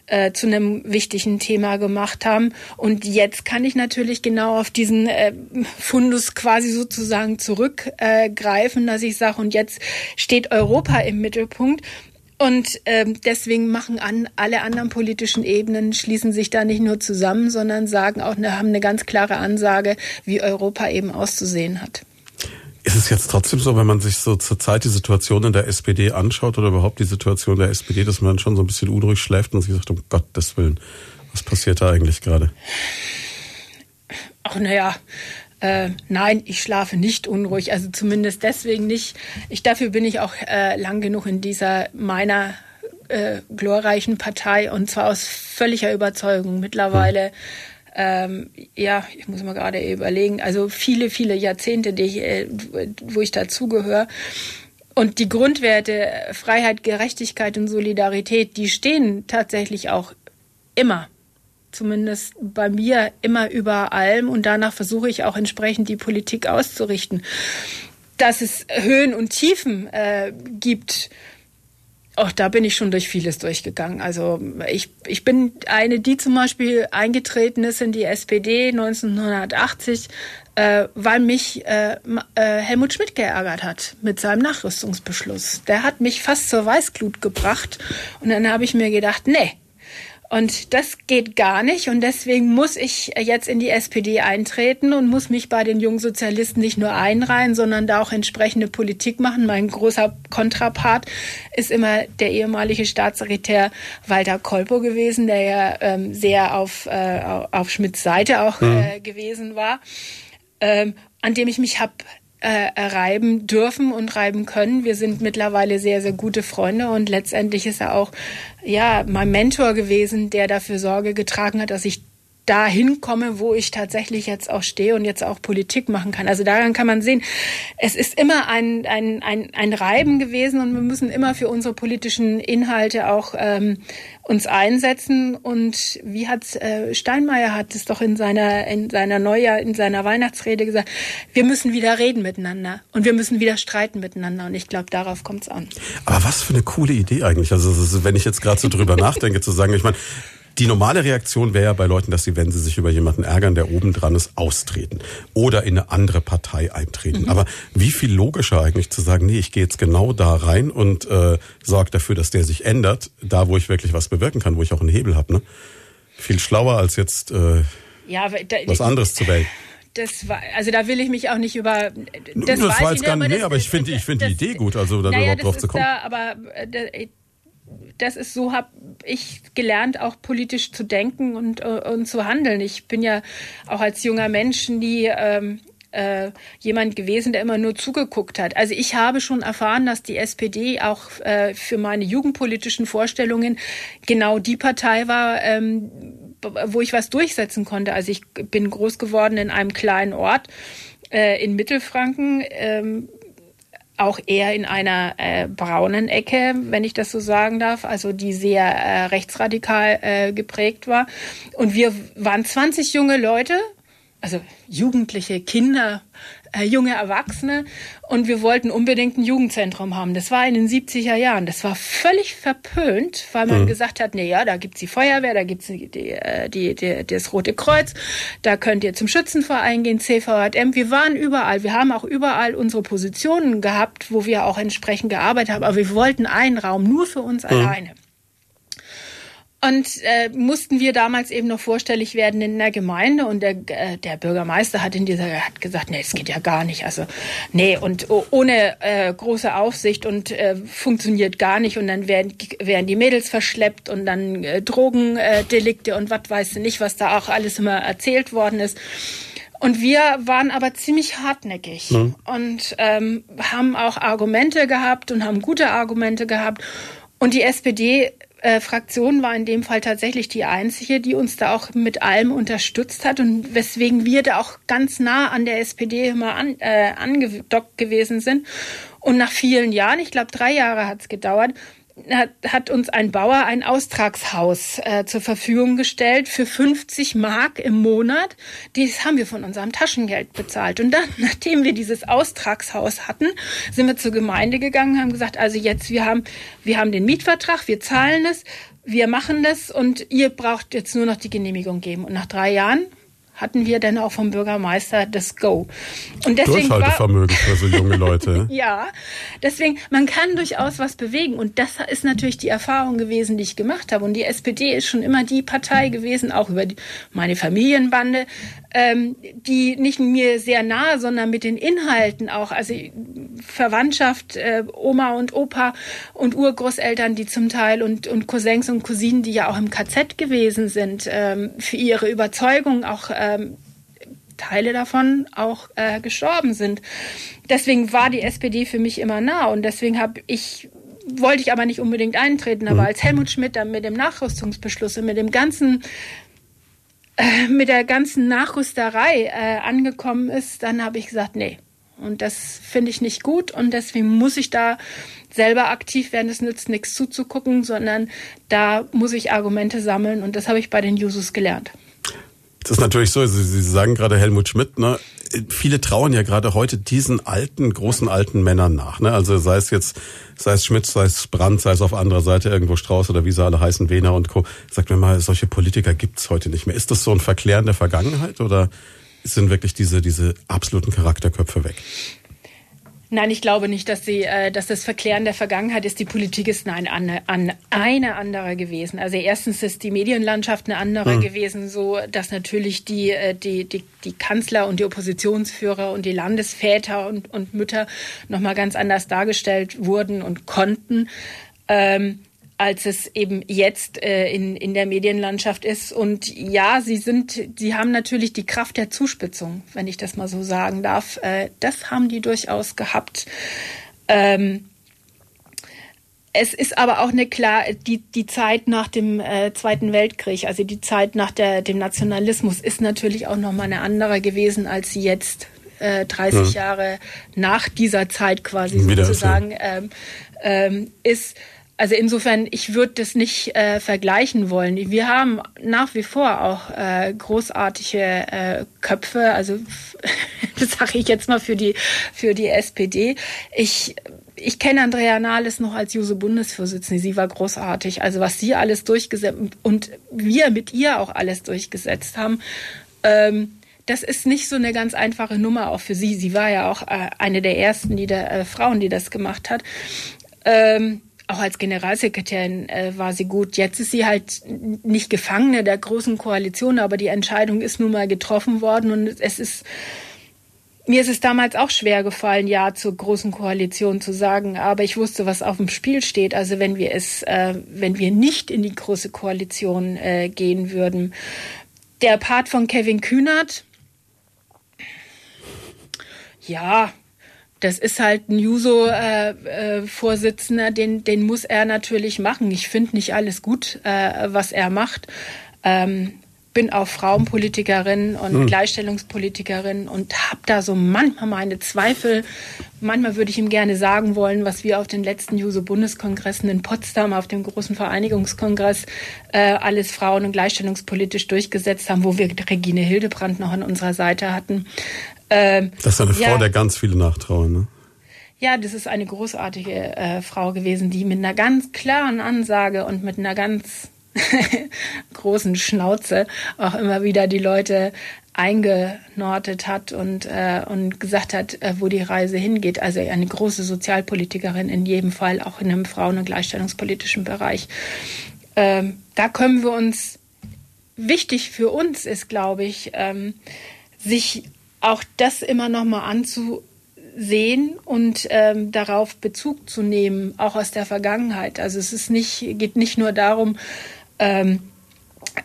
äh, zu einem wichtigen Thema gemacht haben. Und jetzt kann ich natürlich genau auf diesen äh, Fundus quasi sozusagen zurückgreifen, äh, dass ich sage, und jetzt steht Europa im Mittelpunkt. Und ähm, deswegen machen an, alle anderen politischen Ebenen, schließen sich da nicht nur zusammen, sondern sagen auch, ne, haben eine ganz klare Ansage, wie Europa eben auszusehen hat. Ist es jetzt trotzdem so, wenn man sich so zurzeit die Situation in der SPD anschaut oder überhaupt die Situation der SPD, dass man schon so ein bisschen unruhig schläft und sich sagt, um Gottes Willen, was passiert da eigentlich gerade? Ach naja, äh, nein, ich schlafe nicht unruhig, also zumindest deswegen nicht. Ich dafür bin ich auch äh, lang genug in dieser meiner äh, glorreichen Partei und zwar aus völliger Überzeugung mittlerweile. Hm ähm, ja, ich muss mal gerade überlegen, also viele, viele Jahrzehnte, die ich, äh, wo ich dazugehöre. Und die Grundwerte Freiheit, Gerechtigkeit und Solidarität, die stehen tatsächlich auch immer, zumindest bei mir, immer über allem. Und danach versuche ich auch entsprechend die Politik auszurichten. Dass es Höhen und Tiefen äh, gibt, Ach, da bin ich schon durch vieles durchgegangen. Also ich, ich bin eine, die zum Beispiel eingetreten ist in die SPD 1980, äh, weil mich äh, äh, Helmut Schmidt geärgert hat mit seinem Nachrüstungsbeschluss. Der hat mich fast zur Weißglut gebracht. Und dann habe ich mir gedacht, nee, und das geht gar nicht. Und deswegen muss ich jetzt in die SPD eintreten und muss mich bei den jungen Sozialisten nicht nur einreihen, sondern da auch entsprechende Politik machen. Mein großer Kontrapart ist immer der ehemalige Staatssekretär Walter Kolpo gewesen, der ja ähm, sehr auf, äh, auf Schmidts Seite auch mhm. äh, gewesen war, ähm, an dem ich mich habe äh, reiben dürfen und reiben können. Wir sind mittlerweile sehr, sehr gute Freunde und letztendlich ist er auch ja mein Mentor gewesen, der dafür Sorge getragen hat, dass ich dahin komme, wo ich tatsächlich jetzt auch stehe und jetzt auch Politik machen kann. Also daran kann man sehen, es ist immer ein, ein, ein, ein Reiben gewesen und wir müssen immer für unsere politischen Inhalte auch ähm, uns einsetzen. Und wie hat äh, Steinmeier hat es doch in seiner, in seiner Neujahr, in seiner Weihnachtsrede gesagt, wir müssen wieder reden miteinander und wir müssen wieder streiten miteinander. Und ich glaube, darauf kommt es an. Aber was für eine coole Idee eigentlich. Also wenn ich jetzt gerade so drüber nachdenke, zu sagen, ich meine, die normale Reaktion wäre ja bei Leuten, dass sie, wenn sie sich über jemanden ärgern, der oben dran ist, austreten oder in eine andere Partei eintreten. Mhm. Aber wie viel logischer eigentlich zu sagen, nee, ich gehe jetzt genau da rein und äh, sorge dafür, dass der sich ändert, da wo ich wirklich was bewirken kann, wo ich auch einen Hebel habe. Ne? Viel schlauer als jetzt äh, ja, da, was anderes zu wählen. Das war, also da will ich mich auch nicht über. Das, das war jetzt gar nicht, nee, aber ich finde, ich finde die Idee gut, also da naja, überhaupt drauf zu kommen. Da, aber äh, das ist so, habe ich gelernt, auch politisch zu denken und, äh, und zu handeln. Ich bin ja auch als junger Mensch nie ähm, äh, jemand gewesen, der immer nur zugeguckt hat. Also ich habe schon erfahren, dass die SPD auch äh, für meine jugendpolitischen Vorstellungen genau die Partei war, ähm, wo ich was durchsetzen konnte. Also ich bin groß geworden in einem kleinen Ort äh, in Mittelfranken. Ähm, auch eher in einer äh, braunen Ecke, wenn ich das so sagen darf, also die sehr äh, rechtsradikal äh, geprägt war. Und wir waren 20 junge Leute, also Jugendliche, Kinder, äh, junge Erwachsene und wir wollten unbedingt ein Jugendzentrum haben. Das war in den 70er Jahren. Das war völlig verpönt, weil man mhm. gesagt hat, nee, ja, da gibt's die Feuerwehr, da gibt's die, die, äh, die, die, das Rote Kreuz, da könnt ihr zum Schützenverein gehen, CVJM. Wir waren überall. Wir haben auch überall unsere Positionen gehabt, wo wir auch entsprechend gearbeitet haben. Aber wir wollten einen Raum nur für uns mhm. alleine. Und äh, mussten wir damals eben noch vorstellig werden in der Gemeinde und der, äh, der Bürgermeister hat in dieser hat gesagt, nee, das geht ja gar nicht. Also nee und ohne äh, große Aufsicht und äh, funktioniert gar nicht und dann werden werden die Mädels verschleppt und dann äh, Drogendelikte äh, und was weiß du nicht, was da auch alles immer erzählt worden ist. Und wir waren aber ziemlich hartnäckig mhm. und ähm, haben auch Argumente gehabt und haben gute Argumente gehabt. Und die SPD äh, Fraktion war in dem Fall tatsächlich die einzige, die uns da auch mit allem unterstützt hat und weswegen wir da auch ganz nah an der SPD immer an, äh, angedockt gewesen sind. Und nach vielen Jahren, ich glaube drei Jahre hat es gedauert, hat, hat uns ein Bauer ein Austragshaus äh, zur Verfügung gestellt für 50 Mark im Monat. Dies haben wir von unserem Taschengeld bezahlt. Und dann, nachdem wir dieses Austragshaus hatten, sind wir zur Gemeinde gegangen, haben gesagt, also jetzt, wir haben, wir haben den Mietvertrag, wir zahlen es, wir machen das und ihr braucht jetzt nur noch die Genehmigung geben. Und nach drei Jahren hatten wir dann auch vom Bürgermeister das Go. Und deswegen Durchhaltevermögen für so junge Leute. ja, deswegen, man kann durchaus was bewegen. Und das ist natürlich die Erfahrung gewesen, die ich gemacht habe. Und die SPD ist schon immer die Partei gewesen, auch über die, meine Familienbande, ähm, die nicht mir sehr nahe, sondern mit den Inhalten auch, also Verwandtschaft, äh, Oma und Opa und Urgroßeltern, die zum Teil und, und Cousins und Cousinen, die ja auch im KZ gewesen sind, ähm, für ihre Überzeugung auch ähm, Teile davon auch äh, gestorben sind. Deswegen war die SPD für mich immer nah und deswegen habe ich wollte ich aber nicht unbedingt eintreten, aber mhm. als Helmut Schmidt dann mit dem Nachrüstungsbeschluss und mit dem ganzen äh, mit der ganzen Nachrüsterei äh, angekommen ist, dann habe ich gesagt, nee. Und das finde ich nicht gut und deswegen muss ich da selber aktiv werden. Es nützt nichts zuzugucken, sondern da muss ich Argumente sammeln und das habe ich bei den Jusos gelernt. Das ist natürlich so, Sie, Sie sagen gerade Helmut Schmidt, ne? Viele trauen ja gerade heute diesen alten, großen alten Männern nach. Ne? Also sei es jetzt, sei es Schmidt, sei es Brandt, sei es auf anderer Seite irgendwo Strauß oder wie sie alle heißen, Wehner und Co. Sagt mir mal, solche Politiker gibt's heute nicht mehr. Ist das so ein Verklären der Vergangenheit oder sind wirklich diese, diese absoluten Charakterköpfe weg? Nein, ich glaube nicht, dass, sie, äh, dass das Verklären der Vergangenheit ist. Die Politik ist nein, an, an eine andere gewesen. Also erstens ist die Medienlandschaft eine andere hm. gewesen, so dass natürlich die, äh, die, die, die Kanzler und die Oppositionsführer und die Landesväter und, und Mütter nochmal ganz anders dargestellt wurden und konnten. Ähm, als es eben jetzt äh, in, in der Medienlandschaft ist. Und ja, sie sind, sie haben natürlich die Kraft der Zuspitzung, wenn ich das mal so sagen darf. Äh, das haben die durchaus gehabt. Ähm, es ist aber auch eine klar, die, die Zeit nach dem äh, Zweiten Weltkrieg, also die Zeit nach der, dem Nationalismus ist natürlich auch nochmal eine andere gewesen, als sie jetzt äh, 30 ja. Jahre nach dieser Zeit quasi sozusagen ähm, ähm, ist. Also insofern, ich würde das nicht äh, vergleichen wollen. Wir haben nach wie vor auch äh, großartige äh, Köpfe. Also das sage ich jetzt mal für die für die SPD. Ich ich kenne Andrea Nahles noch als Juso-Bundesvorsitzende. Sie war großartig. Also was sie alles durchgesetzt und wir mit ihr auch alles durchgesetzt haben. Ähm, das ist nicht so eine ganz einfache Nummer auch für sie. Sie war ja auch äh, eine der ersten, die da, äh, Frauen, die das gemacht hat. Ähm, auch als Generalsekretärin äh, war sie gut. Jetzt ist sie halt nicht Gefangene der großen Koalition, aber die Entscheidung ist nun mal getroffen worden und es ist mir ist es damals auch schwer gefallen, ja zur großen Koalition zu sagen, aber ich wusste, was auf dem Spiel steht. Also wenn wir es, äh, wenn wir nicht in die große Koalition äh, gehen würden. Der Part von Kevin Kühnert, ja, das ist halt ein Juso-Vorsitzender, äh, äh, den, den muss er natürlich machen. Ich finde nicht alles gut, äh, was er macht. Ähm, bin auch Frauenpolitikerin und mhm. Gleichstellungspolitikerin und habe da so manchmal meine Zweifel. Manchmal würde ich ihm gerne sagen wollen, was wir auf den letzten Juso-Bundeskongressen in Potsdam, auf dem großen Vereinigungskongress, äh, alles Frauen- und gleichstellungspolitisch durchgesetzt haben, wo wir Regine Hildebrandt noch an unserer Seite hatten. Ähm, das ist eine Frau, ja, der ganz viele nachtrauen, ne? Ja, das ist eine großartige äh, Frau gewesen, die mit einer ganz klaren Ansage und mit einer ganz großen Schnauze auch immer wieder die Leute eingenortet hat und, äh, und gesagt hat, äh, wo die Reise hingeht. Also eine große Sozialpolitikerin in jedem Fall, auch in einem Frauen- und Gleichstellungspolitischen Bereich. Ähm, da können wir uns, wichtig für uns ist, glaube ich, ähm, sich auch das immer noch mal anzu sehen und ähm, darauf Bezug zu nehmen, auch aus der Vergangenheit. Also es ist nicht, geht nicht nur darum, ähm,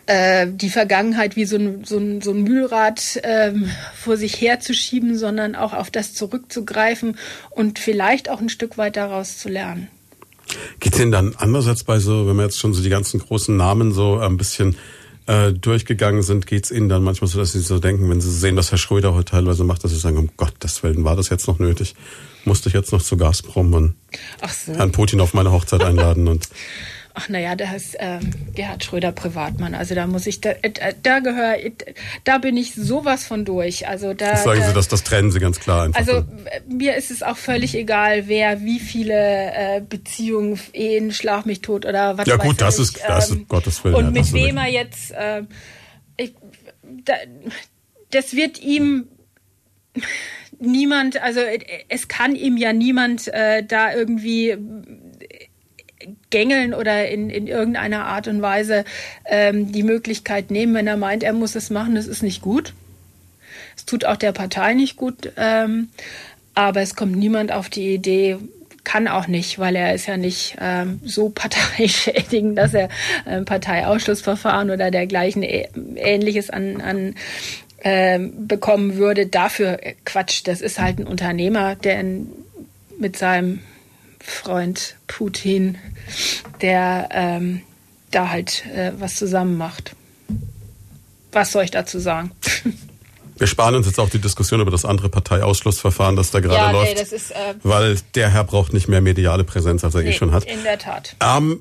äh, die Vergangenheit wie so ein, so ein, so ein Mühlrad ähm, vor sich herzuschieben, sondern auch auf das zurückzugreifen und vielleicht auch ein Stück weit daraus zu lernen. Geht es denn dann andererseits bei so, wenn man jetzt schon so die ganzen großen Namen so ein bisschen äh, durchgegangen sind, geht es Ihnen dann manchmal so, dass Sie so denken, wenn Sie sehen, was Herr Schröder heute teilweise macht, dass Sie sagen, um Gottes Willen, war das jetzt noch nötig? Musste ich jetzt noch zu Gazprom und so. Herrn Putin auf meine Hochzeit einladen und Ach naja, da ist ähm, Gerhard Schröder Privatmann. Also da muss ich, da, äh, da gehör, da bin ich sowas von durch. Also da. Das sagen Sie, dass das trennen Sie ganz klar einfach. Also mir ist es auch völlig egal, wer wie viele äh, Beziehungen, Ehen, Schlag mich tot oder was Ja gut, das ich, ist, das ähm, ist Gottes Willen. Und ja, mit wem er jetzt, äh, ich, da, das wird ihm niemand, also es kann ihm ja niemand äh, da irgendwie gängeln oder in, in irgendeiner Art und Weise ähm, die Möglichkeit nehmen, wenn er meint, er muss es machen, das ist nicht gut. Es tut auch der Partei nicht gut, ähm, aber es kommt niemand auf die Idee, kann auch nicht, weil er ist ja nicht ähm, so parteischädigend, dass er ein Parteiausschlussverfahren oder dergleichen Ähnliches an, an ähm, bekommen würde. Dafür Quatsch, das ist halt ein Unternehmer, der in, mit seinem Freund Putin, der ähm, da halt äh, was zusammen macht. Was soll ich dazu sagen? Wir sparen uns jetzt auch die Diskussion über das andere Parteiausschlussverfahren, das da gerade ja, läuft. Nee, ist, äh, weil der Herr braucht nicht mehr mediale Präsenz, als er eh nee, eh schon hat. In der Tat. Ähm,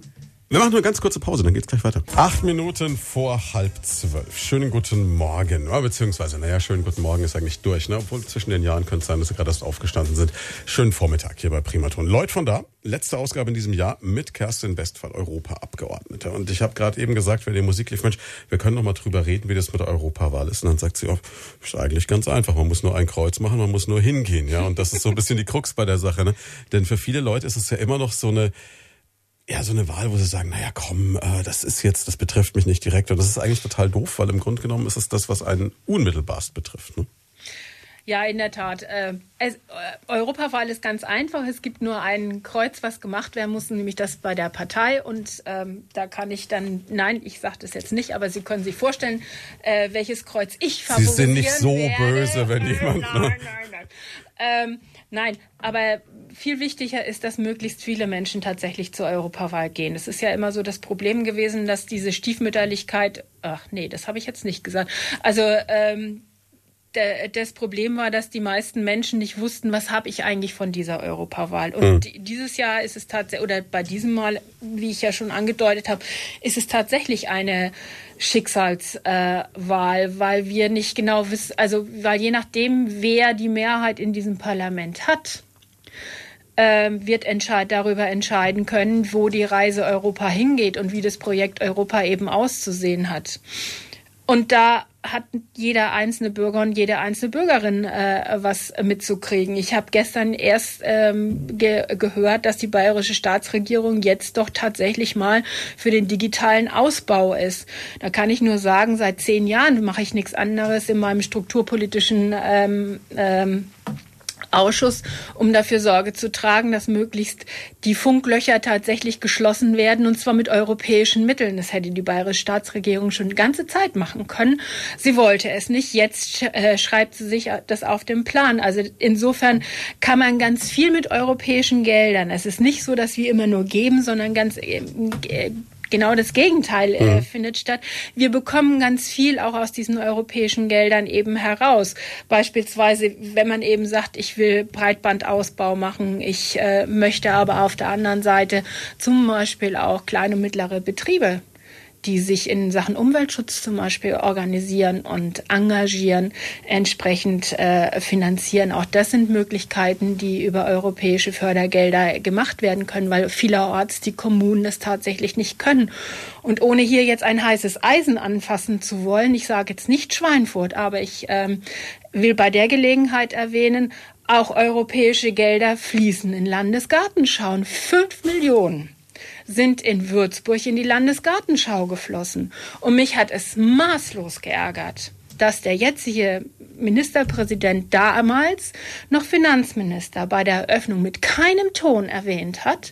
wir machen nur eine ganz kurze Pause, dann geht's gleich weiter. Acht Minuten vor halb zwölf. Schönen guten Morgen. Beziehungsweise, naja, schönen guten Morgen ist eigentlich durch, ne? Obwohl zwischen den Jahren könnte es sein, dass Sie gerade erst aufgestanden sind. Schönen Vormittag hier bei Primaton. Leute von da, letzte Ausgabe in diesem Jahr mit Kerstin Westphal, Europa-Abgeordnete. Und ich habe gerade eben gesagt, wer die Musik lief, Mensch, wir können noch mal drüber reden, wie das mit der Europawahl ist. Und dann sagt sie auch, ist eigentlich ganz einfach. Man muss nur ein Kreuz machen, man muss nur hingehen. Ja, und das ist so ein bisschen die Krux bei der Sache. Ne? Denn für viele Leute ist es ja immer noch so eine ja, so eine Wahl, wo sie sagen, naja, komm, äh, das ist jetzt, das betrifft mich nicht direkt. Und das ist eigentlich total doof, weil im Grunde genommen ist es das, was einen unmittelbarst betrifft. Ne? Ja, in der Tat. Äh, es, äh, Europawahl ist ganz einfach. Es gibt nur ein Kreuz, was gemacht werden muss, nämlich das bei der Partei. Und ähm, da kann ich dann, nein, ich sage das jetzt nicht, aber Sie können sich vorstellen, äh, welches Kreuz ich favorisieren Sie sind nicht so werde. böse, wenn jemand... Nein, nein, nein. nein. Ähm, nein, aber viel wichtiger ist, dass möglichst viele Menschen tatsächlich zur Europawahl gehen. Es ist ja immer so das Problem gewesen, dass diese Stiefmütterlichkeit, ach nee, das habe ich jetzt nicht gesagt. Also ähm, das Problem war, dass die meisten Menschen nicht wussten, was habe ich eigentlich von dieser Europawahl. Und mhm. dieses Jahr ist es tatsächlich, oder bei diesem Mal, wie ich ja schon angedeutet habe, ist es tatsächlich eine Schicksalswahl, äh, weil wir nicht genau wissen, also weil je nachdem, wer die Mehrheit in diesem Parlament hat, äh, wird entscheid darüber entscheiden können, wo die Reise Europa hingeht und wie das Projekt Europa eben auszusehen hat. Und da hat jeder einzelne Bürger und jede einzelne Bürgerin äh, was mitzukriegen. Ich habe gestern erst ähm, ge gehört, dass die bayerische Staatsregierung jetzt doch tatsächlich mal für den digitalen Ausbau ist. Da kann ich nur sagen, seit zehn Jahren mache ich nichts anderes in meinem strukturpolitischen ähm, ähm, Ausschuss, um dafür Sorge zu tragen, dass möglichst die Funklöcher tatsächlich geschlossen werden und zwar mit europäischen Mitteln. Das hätte die bayerische Staatsregierung schon die ganze Zeit machen können. Sie wollte es nicht. Jetzt äh, schreibt sie sich das auf den Plan. Also insofern kann man ganz viel mit europäischen Geldern. Es ist nicht so, dass wir immer nur geben, sondern ganz äh, genau das Gegenteil äh, mhm. findet statt. Wir bekommen ganz viel auch aus diesen europäischen Geldern eben heraus. Beispielsweise, wenn man eben sagt, ich will Breitbandausbau machen, ich äh, möchte aber auf der anderen Seite zum Beispiel auch kleine und mittlere Betriebe die sich in Sachen Umweltschutz zum Beispiel organisieren und engagieren, entsprechend äh, finanzieren. Auch das sind Möglichkeiten, die über europäische Fördergelder gemacht werden können, weil vielerorts die Kommunen es tatsächlich nicht können. Und ohne hier jetzt ein heißes Eisen anfassen zu wollen, ich sage jetzt nicht Schweinfurt, aber ich ähm, will bei der Gelegenheit erwähnen, auch europäische Gelder fließen in Landesgartenschauen. Fünf Millionen sind in Würzburg in die Landesgartenschau geflossen. Und mich hat es maßlos geärgert, dass der jetzige Ministerpräsident damals noch Finanzminister bei der Eröffnung mit keinem Ton erwähnt hat,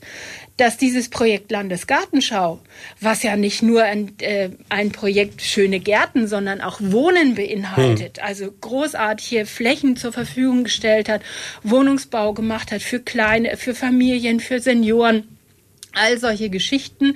dass dieses Projekt Landesgartenschau, was ja nicht nur ein, äh, ein Projekt schöne Gärten, sondern auch Wohnen beinhaltet, hm. also großartige Flächen zur Verfügung gestellt hat, Wohnungsbau gemacht hat für kleine, für Familien, für Senioren, all solche Geschichten,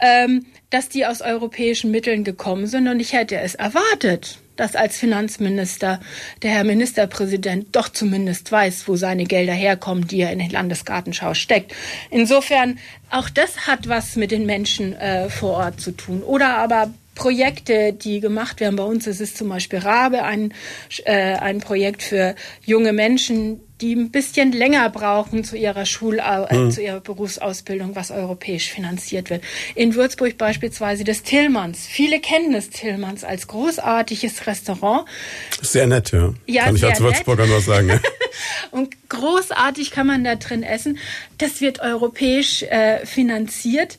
ähm, dass die aus europäischen Mitteln gekommen sind. Und ich hätte es erwartet, dass als Finanzminister der Herr Ministerpräsident doch zumindest weiß, wo seine Gelder herkommen, die er in den Landesgartenschau steckt. Insofern, auch das hat was mit den Menschen äh, vor Ort zu tun. Oder aber Projekte, die gemacht werden. Bei uns ist es zum Beispiel Rabe, ein, äh, ein Projekt für junge Menschen, die ein bisschen länger brauchen zu ihrer Schul mhm. zu ihrer Berufsausbildung, was europäisch finanziert wird. In Würzburg beispielsweise das Tillmanns. Viele kennen das Tillmanns als großartiges Restaurant. Sehr nett, ja. ja kann ich als Würzburger nur sagen. Ja. Und großartig kann man da drin essen. Das wird europäisch äh, finanziert.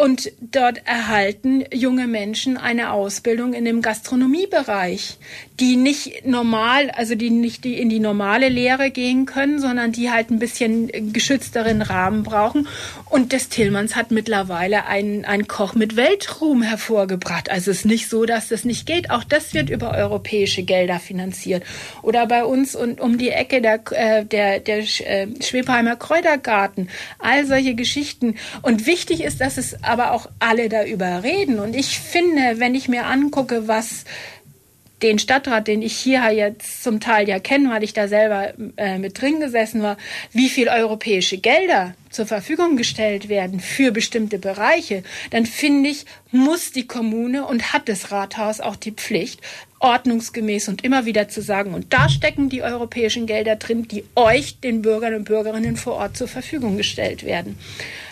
Und dort erhalten junge Menschen eine Ausbildung in dem Gastronomiebereich, die nicht normal, also die nicht in die normale Lehre gehen können, sondern die halt ein bisschen geschützteren Rahmen brauchen. Und des Tillmanns hat mittlerweile einen, einen Koch mit Weltruhm hervorgebracht. Also es ist nicht so, dass das nicht geht. Auch das wird über europäische Gelder finanziert. Oder bei uns und um die Ecke der, äh, der, der äh, Schwebheimer Kräutergarten. All solche Geschichten. Und wichtig ist, dass es aber auch alle darüber reden. Und ich finde, wenn ich mir angucke, was den Stadtrat, den ich hier jetzt zum Teil ja kenne, weil ich da selber äh, mit drin gesessen war, wie viel europäische Gelder zur Verfügung gestellt werden für bestimmte Bereiche, dann finde ich, muss die Kommune und hat das Rathaus auch die Pflicht, ordnungsgemäß und immer wieder zu sagen, und da stecken die europäischen Gelder drin, die euch, den Bürgern und Bürgerinnen vor Ort zur Verfügung gestellt werden.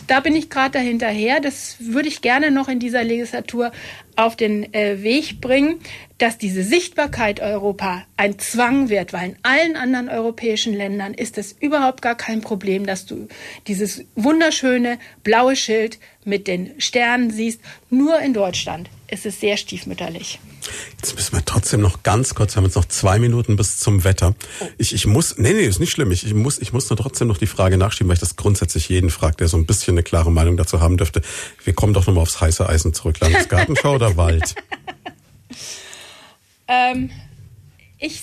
Da bin ich gerade dahinterher. Das würde ich gerne noch in dieser Legislatur auf den äh, Weg bringen, dass diese Sichtbarkeit Europa ein Zwang wird, weil in allen anderen europäischen Ländern ist es überhaupt gar kein Problem, dass du dieses wunderschöne blaue Schild mit den Sternen siehst. Nur in Deutschland ist es sehr stiefmütterlich. Jetzt müssen wir trotzdem noch ganz kurz, haben jetzt noch zwei Minuten bis zum Wetter. Oh. Ich, ich muss, nee, nee, ist nicht schlimm. Ich, ich muss, ich muss nur trotzdem noch die Frage nachschieben, weil ich das grundsätzlich jeden fragt, der so ein bisschen eine klare Meinung dazu haben dürfte. Wir kommen doch nochmal aufs heiße Eisen zurück. Landesgartenschau oder Wald? Ähm, ich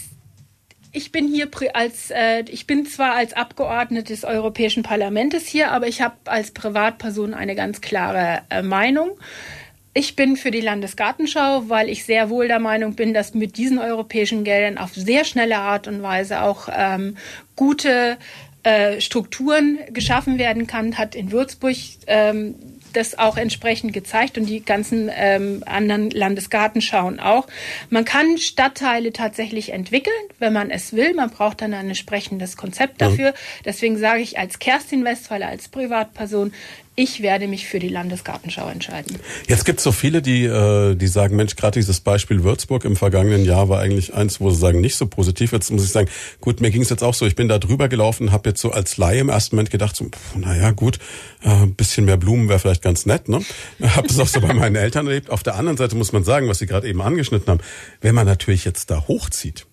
ich bin hier als äh, ich bin zwar als Abgeordnete des Europäischen Parlaments hier, aber ich habe als Privatperson eine ganz klare äh, Meinung. Ich bin für die Landesgartenschau, weil ich sehr wohl der Meinung bin, dass mit diesen europäischen Geldern auf sehr schnelle Art und Weise auch ähm, gute äh, Strukturen geschaffen werden kann, hat in Würzburg ähm, das auch entsprechend gezeigt und die ganzen ähm, anderen Landesgartenschauen auch. Man kann Stadtteile tatsächlich entwickeln, wenn man es will. Man braucht dann ein entsprechendes Konzept dafür. Mhm. Deswegen sage ich als Kerstin Westphaler, als Privatperson, ich werde mich für die Landesgartenschau entscheiden. Jetzt gibt es so viele, die, äh, die sagen, Mensch, gerade dieses Beispiel Würzburg im vergangenen Jahr war eigentlich eins, wo sie sagen, nicht so positiv. Jetzt muss ich sagen, gut, mir ging es jetzt auch so. Ich bin da drüber gelaufen, habe jetzt so als Laie im ersten Moment gedacht, so, pff, naja, gut, äh, bisschen mehr Blumen wäre vielleicht ganz nett. Ne? Habe es auch so bei meinen Eltern erlebt. Auf der anderen Seite muss man sagen, was Sie gerade eben angeschnitten haben, wenn man natürlich jetzt da hochzieht,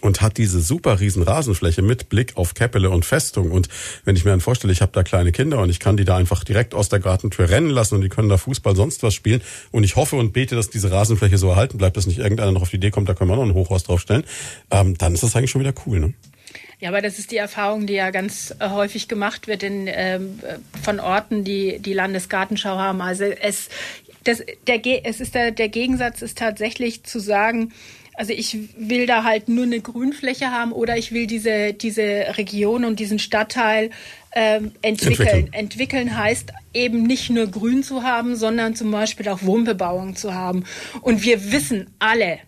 und hat diese super riesen Rasenfläche mit Blick auf Käppele und Festung. Und wenn ich mir dann vorstelle, ich habe da kleine Kinder und ich kann die da einfach direkt aus der Gartentür rennen lassen und die können da Fußball sonst was spielen. Und ich hoffe und bete, dass diese Rasenfläche so erhalten bleibt, dass nicht irgendeiner noch auf die Idee kommt, da können wir noch ein Hochhaus draufstellen. Ähm, dann ist das eigentlich schon wieder cool, ne? Ja, aber das ist die Erfahrung, die ja ganz äh, häufig gemacht wird in, ähm, von Orten, die die Landesgartenschau haben. Also es, das, der, es ist der, der Gegensatz ist tatsächlich zu sagen, also ich will da halt nur eine Grünfläche haben oder ich will diese, diese Region und diesen Stadtteil ähm, entwickeln. entwickeln. Entwickeln heißt eben nicht nur Grün zu haben, sondern zum Beispiel auch Wohnbebauung zu haben. Und wir wissen alle,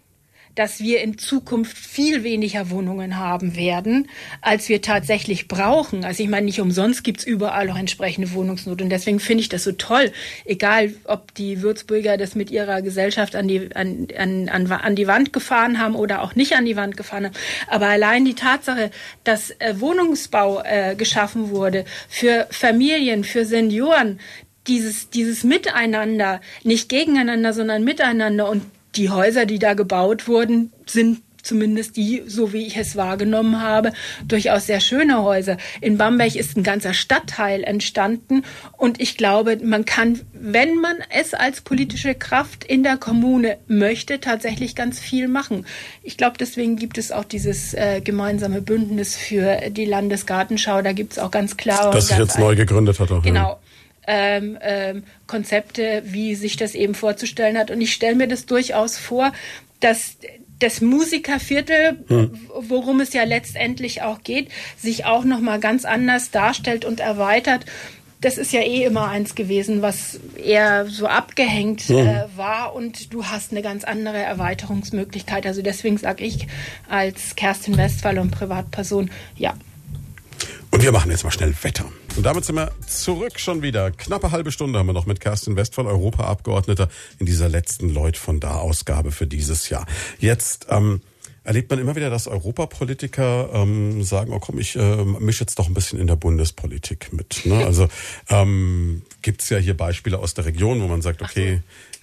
dass wir in Zukunft viel weniger Wohnungen haben werden, als wir tatsächlich brauchen. Also ich meine, nicht umsonst gibt's überall auch entsprechende Wohnungsnot. Und deswegen finde ich das so toll, egal ob die Würzburger das mit ihrer Gesellschaft an die, an, an, an die Wand gefahren haben oder auch nicht an die Wand gefahren haben. Aber allein die Tatsache, dass äh, Wohnungsbau äh, geschaffen wurde für Familien, für Senioren, dieses, dieses Miteinander, nicht gegeneinander, sondern miteinander und die Häuser, die da gebaut wurden, sind zumindest die, so wie ich es wahrgenommen habe, durchaus sehr schöne Häuser. In Bamberg ist ein ganzer Stadtteil entstanden und ich glaube, man kann, wenn man es als politische Kraft in der Kommune möchte, tatsächlich ganz viel machen. Ich glaube, deswegen gibt es auch dieses äh, gemeinsame Bündnis für die Landesgartenschau. Da gibt es auch ganz klare. Das sich jetzt neu gegründet hat. Auch, genau. Ja ähm, ähm, Konzepte, wie sich das eben vorzustellen hat. Und ich stelle mir das durchaus vor, dass das Musikerviertel, hm. worum es ja letztendlich auch geht, sich auch noch mal ganz anders darstellt und erweitert. Das ist ja eh immer eins gewesen, was eher so abgehängt äh, war und du hast eine ganz andere Erweiterungsmöglichkeit. Also deswegen sage ich als Kerstin Westphal und Privatperson, ja, und wir machen jetzt mal schnell Wetter. Und damit sind wir zurück schon wieder. Knappe halbe Stunde haben wir noch mit Kerstin Westphal, Europaabgeordneter, in dieser letzten Leut von da Ausgabe für dieses Jahr. Jetzt ähm, erlebt man immer wieder, dass Europapolitiker ähm, sagen, oh komm, ich äh, mische jetzt doch ein bisschen in der Bundespolitik mit. Ne? Also ähm, gibt ja hier Beispiele aus der Region, wo man sagt, okay,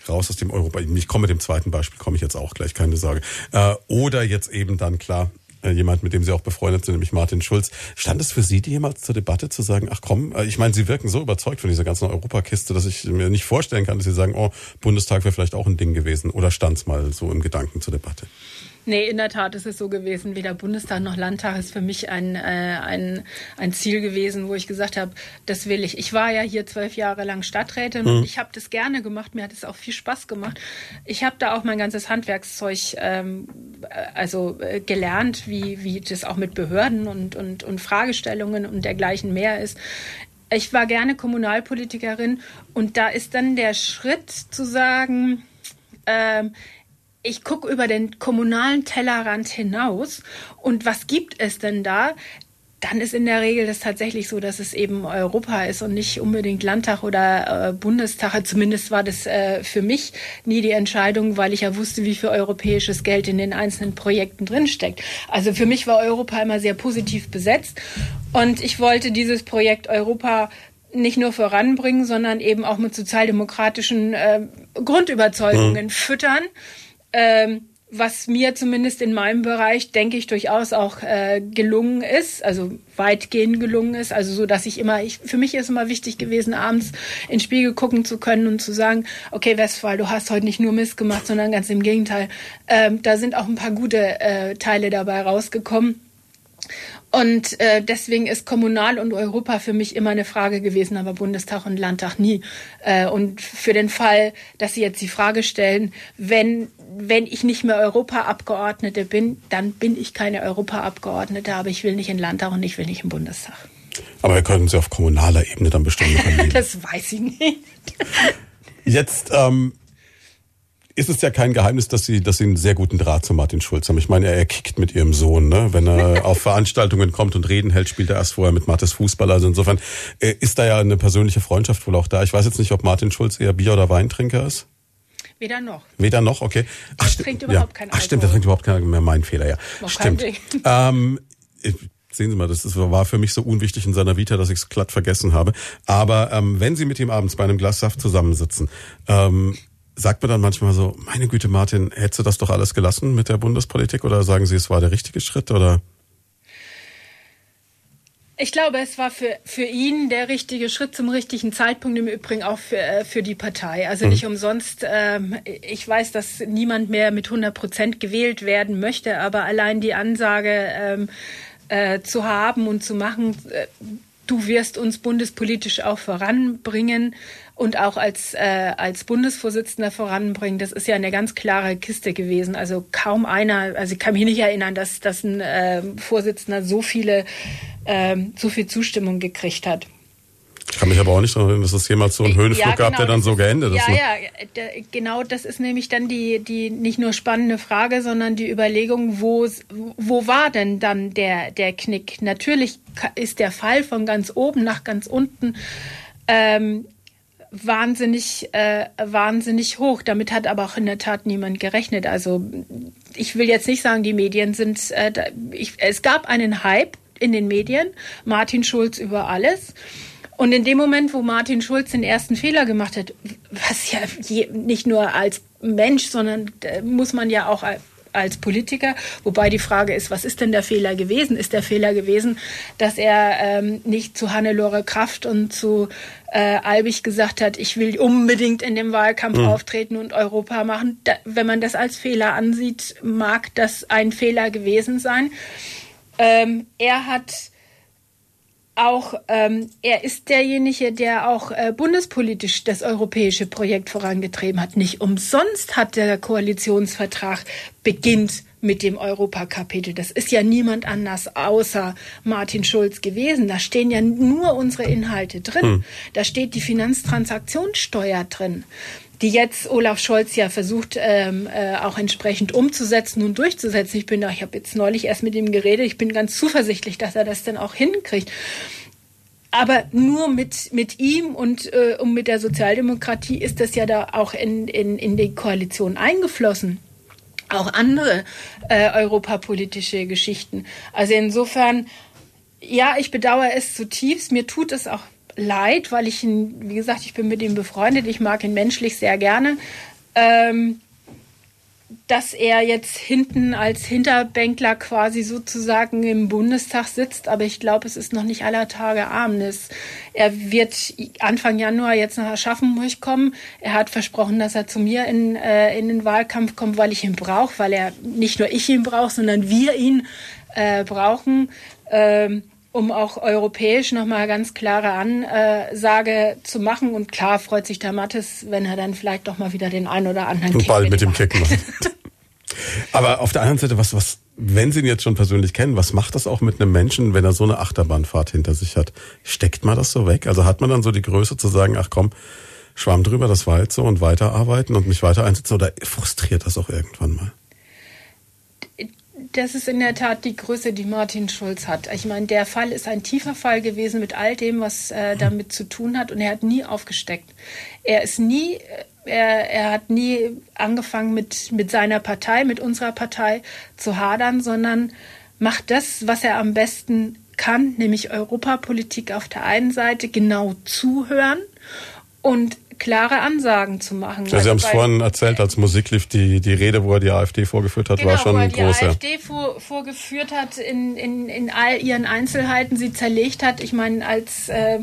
raus aus dem Europa. Ich komme mit dem zweiten Beispiel, komme ich jetzt auch gleich, keine Sorge. Äh, oder jetzt eben dann klar jemand, mit dem Sie auch befreundet sind, nämlich Martin Schulz. Stand es für Sie jemals zur Debatte zu sagen, ach komm, äh, ich meine, Sie wirken so überzeugt von dieser ganzen Europakiste, dass ich mir nicht vorstellen kann, dass Sie sagen, oh, Bundestag wäre vielleicht auch ein Ding gewesen. Oder stand es mal so im Gedanken zur Debatte? Nee, in der Tat ist es so gewesen. Weder Bundestag noch Landtag ist für mich ein, äh, ein, ein Ziel gewesen, wo ich gesagt habe, das will ich. Ich war ja hier zwölf Jahre lang Stadträtin mhm. und ich habe das gerne gemacht. Mir hat es auch viel Spaß gemacht. Ich habe da auch mein ganzes Handwerkszeug ähm, also äh, gelernt, wie, wie das auch mit Behörden und, und, und Fragestellungen und dergleichen mehr ist. Ich war gerne Kommunalpolitikerin und da ist dann der Schritt zu sagen, ähm, ich gucke über den kommunalen Tellerrand hinaus und was gibt es denn da? Dann ist in der Regel das tatsächlich so, dass es eben Europa ist und nicht unbedingt Landtag oder äh, Bundestag. Zumindest war das äh, für mich nie die Entscheidung, weil ich ja wusste, wie viel europäisches Geld in den einzelnen Projekten drinsteckt. Also für mich war Europa immer sehr positiv besetzt und ich wollte dieses Projekt Europa nicht nur voranbringen, sondern eben auch mit sozialdemokratischen äh, Grundüberzeugungen mhm. füttern. Ähm, was mir zumindest in meinem Bereich, denke ich, durchaus auch äh, gelungen ist, also weitgehend gelungen ist, also so, dass ich immer, ich, für mich ist immer wichtig gewesen, abends in Spiegel gucken zu können und zu sagen, okay, Westphal, du hast heute nicht nur Mist gemacht, sondern ganz im Gegenteil. Ähm, da sind auch ein paar gute äh, Teile dabei rausgekommen. Und äh, deswegen ist Kommunal und Europa für mich immer eine Frage gewesen, aber Bundestag und Landtag nie. Äh, und für den Fall, dass Sie jetzt die Frage stellen, wenn, wenn ich nicht mehr Europaabgeordnete bin, dann bin ich keine Europaabgeordnete, aber ich will nicht in Landtag und ich will nicht im Bundestag. Aber wir können Sie auf kommunaler Ebene dann bestimmt noch Das weiß ich nicht. Jetzt ähm, ist es ja kein Geheimnis, dass Sie, dass Sie einen sehr guten Draht zu Martin Schulz haben. Ich meine, er, kickt mit Ihrem Sohn, ne? Wenn er auf Veranstaltungen kommt und Reden hält, spielt er erst vorher mit Mattes Fußball. Also insofern äh, ist da ja eine persönliche Freundschaft wohl auch da. Ich weiß jetzt nicht, ob Martin Schulz eher Bier- oder Weintrinker ist. Weder noch. Weder noch, okay. Ach, der trinkt überhaupt ja. keinen Alkohol. Ach stimmt, der trinkt überhaupt keinen mehr. Mein Fehler, ja. Noch stimmt. Ähm, sehen Sie mal, das ist, war für mich so unwichtig in seiner Vita, dass ich es glatt vergessen habe. Aber ähm, wenn Sie mit ihm abends bei einem Glas Saft zusammensitzen, ähm, sagt man dann manchmal so, meine Güte, Martin, hättest du das doch alles gelassen mit der Bundespolitik oder sagen Sie, es war der richtige Schritt oder? Ich glaube, es war für, für ihn der richtige Schritt zum richtigen Zeitpunkt, im Übrigen auch für, äh, für die Partei. Also mhm. nicht umsonst. Ähm, ich weiß, dass niemand mehr mit 100 Prozent gewählt werden möchte, aber allein die Ansage, ähm, äh, zu haben und zu machen. Äh, du wirst uns bundespolitisch auch voranbringen und auch als, äh, als Bundesvorsitzender voranbringen. Das ist ja eine ganz klare Kiste gewesen. Also kaum einer, also ich kann mich nicht erinnern, dass, dass ein äh, Vorsitzender so viele, äh, so viel Zustimmung gekriegt hat. Ich kann mich aber auch nicht erinnern, dass es jemals so einen Höhenflug ja, genau, gab, der dann so geendet ist. Ja, ne? ja, genau das ist nämlich dann die, die nicht nur spannende Frage, sondern die Überlegung, wo, wo war denn dann der, der Knick? Natürlich ist der Fall von ganz oben nach ganz unten ähm, wahnsinnig, äh, wahnsinnig hoch. Damit hat aber auch in der Tat niemand gerechnet. Also ich will jetzt nicht sagen, die Medien sind, äh, ich, es gab einen Hype in den Medien, Martin Schulz über alles. Und in dem Moment, wo Martin Schulz den ersten Fehler gemacht hat, was ja je, nicht nur als Mensch, sondern äh, muss man ja auch als Politiker. Wobei die Frage ist, was ist denn der Fehler gewesen? Ist der Fehler gewesen, dass er ähm, nicht zu Hannelore Kraft und zu äh, Albig gesagt hat, ich will unbedingt in dem Wahlkampf mhm. auftreten und Europa machen? Da, wenn man das als Fehler ansieht, mag das ein Fehler gewesen sein. Ähm, er hat auch ähm, er ist derjenige, der auch äh, bundespolitisch das europäische Projekt vorangetrieben hat. Nicht umsonst hat der Koalitionsvertrag beginnt mit dem Europakapitel. Das ist ja niemand anders außer Martin Schulz gewesen. Da stehen ja nur unsere Inhalte drin. Hm. Da steht die Finanztransaktionssteuer drin die jetzt Olaf Scholz ja versucht ähm, äh, auch entsprechend umzusetzen und durchzusetzen. Ich bin da, ich habe jetzt neulich erst mit ihm geredet. Ich bin ganz zuversichtlich, dass er das dann auch hinkriegt. Aber nur mit, mit ihm und, äh, und mit der Sozialdemokratie ist das ja da auch in, in, in die Koalition eingeflossen. Auch andere äh, europapolitische Geschichten. Also insofern, ja, ich bedauere es zutiefst. Mir tut es auch leid, weil ich ihn, wie gesagt, ich bin mit ihm befreundet, ich mag ihn menschlich sehr gerne. Ähm, dass er jetzt hinten als Hinterbänkler quasi sozusagen im Bundestag sitzt, aber ich glaube, es ist noch nicht aller Tage Abend. Er wird Anfang Januar jetzt nach Aschaffenburg kommen. Er hat versprochen, dass er zu mir in, äh, in den Wahlkampf kommt, weil ich ihn brauche, weil er nicht nur ich ihn brauche, sondern wir ihn äh, brauchen. Ähm, um auch europäisch nochmal ganz klare Ansage zu machen. Und klar freut sich der Mattes, wenn er dann vielleicht doch mal wieder den einen oder anderen Kick Ball mit, mit dem Kick macht. Aber auf der anderen Seite, was, was, wenn Sie ihn jetzt schon persönlich kennen, was macht das auch mit einem Menschen, wenn er so eine Achterbahnfahrt hinter sich hat? Steckt man das so weg? Also hat man dann so die Größe zu sagen, ach komm, schwamm drüber, das war jetzt so und weiterarbeiten und mich weiter einsetzen oder frustriert das auch irgendwann mal? Das ist in der Tat die Größe, die Martin Schulz hat. Ich meine, der Fall ist ein tiefer Fall gewesen mit all dem, was äh, damit zu tun hat. Und er hat nie aufgesteckt. Er ist nie, äh, er, er hat nie angefangen mit, mit seiner Partei, mit unserer Partei zu hadern, sondern macht das, was er am besten kann, nämlich Europapolitik auf der einen Seite genau zuhören und klare Ansagen zu machen. Ja, Sie also haben es vorhin erzählt, als Musik lief, die, die Rede, wo er die AfD vorgeführt hat, genau, war schon wo er die groß. Die AfD vor, vorgeführt hat in, in, in all ihren Einzelheiten, sie zerlegt hat. Ich meine, als äh,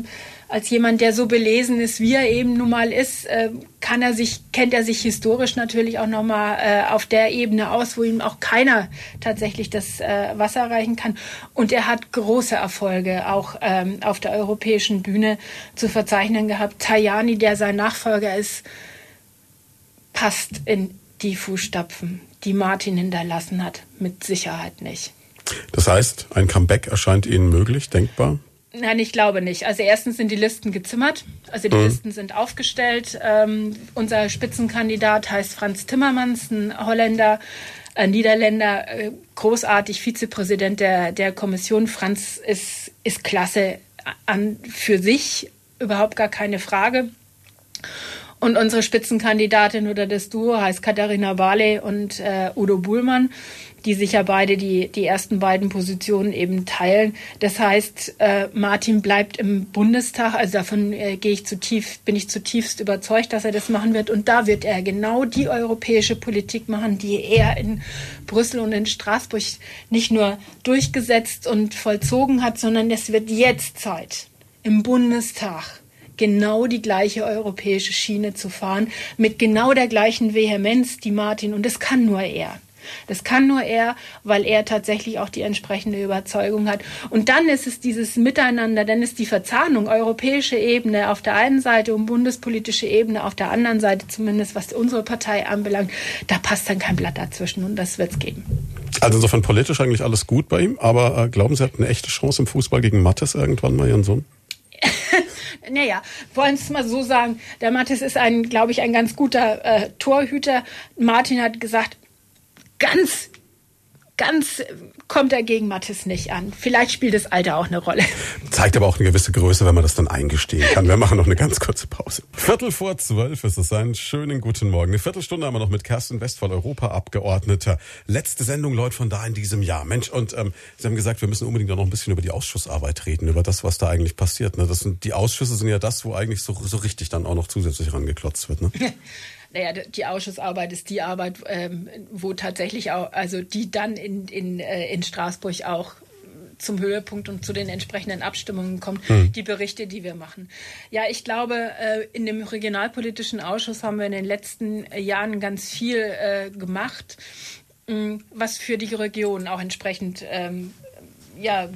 als jemand, der so belesen ist, wie er eben nun mal ist, äh, kann er sich, kennt er sich historisch natürlich auch nochmal äh, auf der Ebene aus, wo ihm auch keiner tatsächlich das äh, Wasser reichen kann. Und er hat große Erfolge auch ähm, auf der europäischen Bühne zu verzeichnen gehabt. Tajani, der sein Nachfolger ist, passt in die Fußstapfen, die Martin hinterlassen hat, mit Sicherheit nicht. Das heißt, ein Comeback erscheint Ihnen möglich, denkbar? Nein, ich glaube nicht. Also erstens sind die Listen gezimmert, also die mhm. Listen sind aufgestellt. Ähm, unser Spitzenkandidat heißt Franz Timmermans, ein Holländer, ein Niederländer, äh, großartig Vizepräsident der, der Kommission. Franz ist, ist klasse an für sich, überhaupt gar keine Frage. Und unsere Spitzenkandidatin oder das Duo heißt Katharina Barley und äh, Udo Buhlmann die sich ja beide die, die ersten beiden Positionen eben teilen. Das heißt, äh, Martin bleibt im Bundestag, also davon äh, gehe ich zutiefst, bin ich zutiefst überzeugt, dass er das machen wird. Und da wird er genau die europäische Politik machen, die er in Brüssel und in Straßburg nicht nur durchgesetzt und vollzogen hat, sondern es wird jetzt Zeit im Bundestag genau die gleiche europäische Schiene zu fahren, mit genau der gleichen Vehemenz, die Martin, und das kann nur er Das kann nur er, weil er tatsächlich auch die entsprechende Überzeugung hat. Und dann ist es dieses Miteinander, dann ist die Verzahnung europäische Ebene auf der einen Seite und bundespolitische Ebene auf der anderen Seite, zumindest was unsere Partei anbelangt, da passt dann kein Blatt dazwischen und das wird es geben. Also insofern politisch eigentlich alles gut bei ihm, aber äh, glauben Sie, er hat eine echte Chance im Fußball gegen Mattes irgendwann mal, Ihren Sohn? naja, wollen es mal so sagen, der Mattes ist ein, glaube ich, ein ganz guter äh, Torhüter. Martin hat gesagt, ganz ganz kommt er gegen Mattes nicht an. Vielleicht spielt das Alter auch eine Rolle. Zeigt aber auch eine gewisse Größe, wenn man das dann eingestehen kann. Wir machen noch eine ganz kurze Pause. Viertel vor zwölf ist es. Einen schönen guten Morgen. Eine Viertelstunde haben wir noch mit Kerstin Westphal, Europaabgeordneter. Letzte Sendung, Leute, von da in diesem Jahr. Mensch, und ähm, Sie haben gesagt, wir müssen unbedingt noch ein bisschen über die Ausschussarbeit reden, über das, was da eigentlich passiert. Ne? Das sind, die Ausschüsse sind ja das, wo eigentlich so, so richtig dann auch noch zusätzlich rangeklotzt wird. Ne? naja, die Ausschussarbeit ist die Arbeit, ähm, wo tatsächlich auch, also die dann in, in, äh, in Straßburg auch zum Höhepunkt und zu den entsprechenden Abstimmungen kommt, mhm. die Berichte, die wir machen. Ja, ich glaube, äh, in dem regionalpolitischen Ausschuss haben wir in den letzten Jahren ganz viel äh, gemacht, mh, was für die Region auch entsprechend ähm, ja,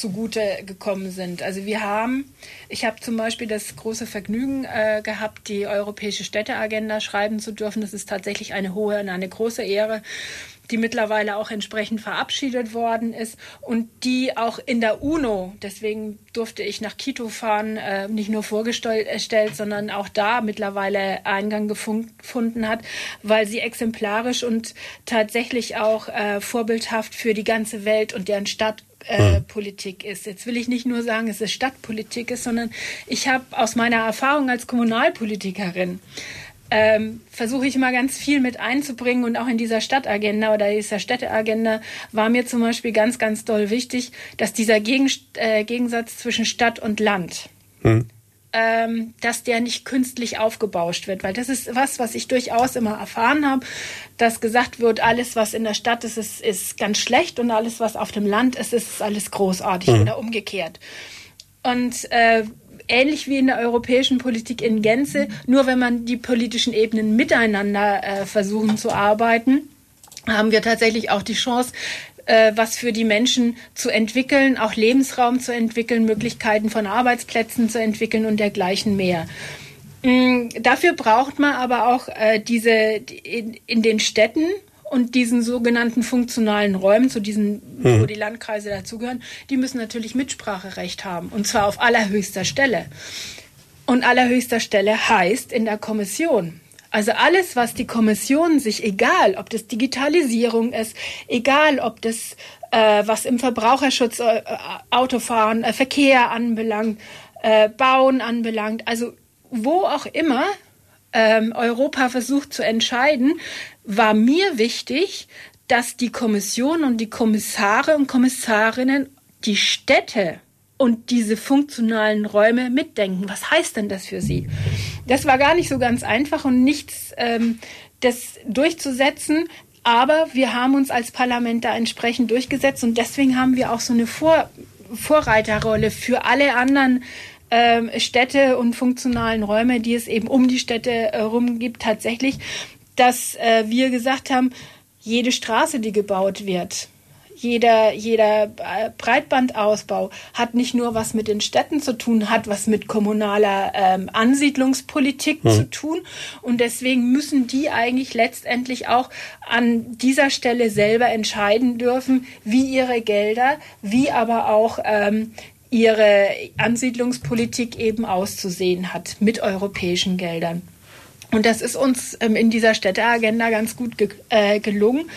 zugute gekommen sind. Also wir haben, ich habe zum Beispiel das große Vergnügen äh, gehabt, die europäische Städteagenda schreiben zu dürfen. Das ist tatsächlich eine hohe und eine große Ehre, die mittlerweile auch entsprechend verabschiedet worden ist und die auch in der UNO, deswegen durfte ich nach Quito fahren, äh, nicht nur vorgestellt, sondern auch da mittlerweile Eingang gefunden hat, weil sie exemplarisch und tatsächlich auch äh, vorbildhaft für die ganze Welt und deren Stadt äh, hm. Politik ist. Jetzt will ich nicht nur sagen, es ist Stadtpolitik ist, sondern ich habe aus meiner Erfahrung als Kommunalpolitikerin ähm, versuche ich mal ganz viel mit einzubringen und auch in dieser Stadtagenda oder dieser Städteagenda war mir zum Beispiel ganz, ganz doll wichtig, dass dieser Gegen äh, Gegensatz zwischen Stadt und Land hm ähm, dass der nicht künstlich aufgebauscht wird. Weil das ist was, was ich durchaus immer erfahren habe, dass gesagt wird, alles, was in der Stadt ist, ist, ist ganz schlecht und alles, was auf dem Land ist, ist alles großartig mhm. oder umgekehrt. Und äh, ähnlich wie in der europäischen Politik in Gänze, nur wenn man die politischen Ebenen miteinander äh, versuchen zu arbeiten, haben wir tatsächlich auch die Chance, äh, was für die Menschen zu entwickeln, auch Lebensraum zu entwickeln, Möglichkeiten von Arbeitsplätzen zu entwickeln und dergleichen mehr. Mm, dafür braucht man aber auch äh, diese in, in, den Städten und diesen sogenannten funktionalen Räumen, zu diesen, mhm. wo die Landkreise dazugehören, die müssen natürlich Mitspracherecht haben und zwar auf allerhöchster Stelle. Und allerhöchster Stelle heißt in der Kommission. Also alles, was die Kommission sich, egal ob das Digitalisierung ist, egal ob das, äh, was im Verbraucherschutz, äh, Autofahren, äh, Verkehr anbelangt, äh, Bauen anbelangt, also wo auch immer ähm, Europa versucht zu entscheiden, war mir wichtig, dass die Kommission und die Kommissare und Kommissarinnen die Städte und diese funktionalen Räume mitdenken. Was heißt denn das für sie? Das war gar nicht so ganz einfach und nichts, ähm, das durchzusetzen. Aber wir haben uns als Parlament da entsprechend durchgesetzt und deswegen haben wir auch so eine Vor Vorreiterrolle für alle anderen ähm, Städte und funktionalen Räume, die es eben um die Städte herum gibt, tatsächlich, dass äh, wir gesagt haben, jede Straße, die gebaut wird, jeder, jeder äh, Breitbandausbau hat nicht nur was mit den Städten zu tun, hat was mit kommunaler ähm, Ansiedlungspolitik mhm. zu tun. Und deswegen müssen die eigentlich letztendlich auch an dieser Stelle selber entscheiden dürfen, wie ihre Gelder, wie aber auch ähm, ihre Ansiedlungspolitik eben auszusehen hat mit europäischen Geldern. Und das ist uns ähm, in dieser Städteagenda ganz gut äh, gelungen.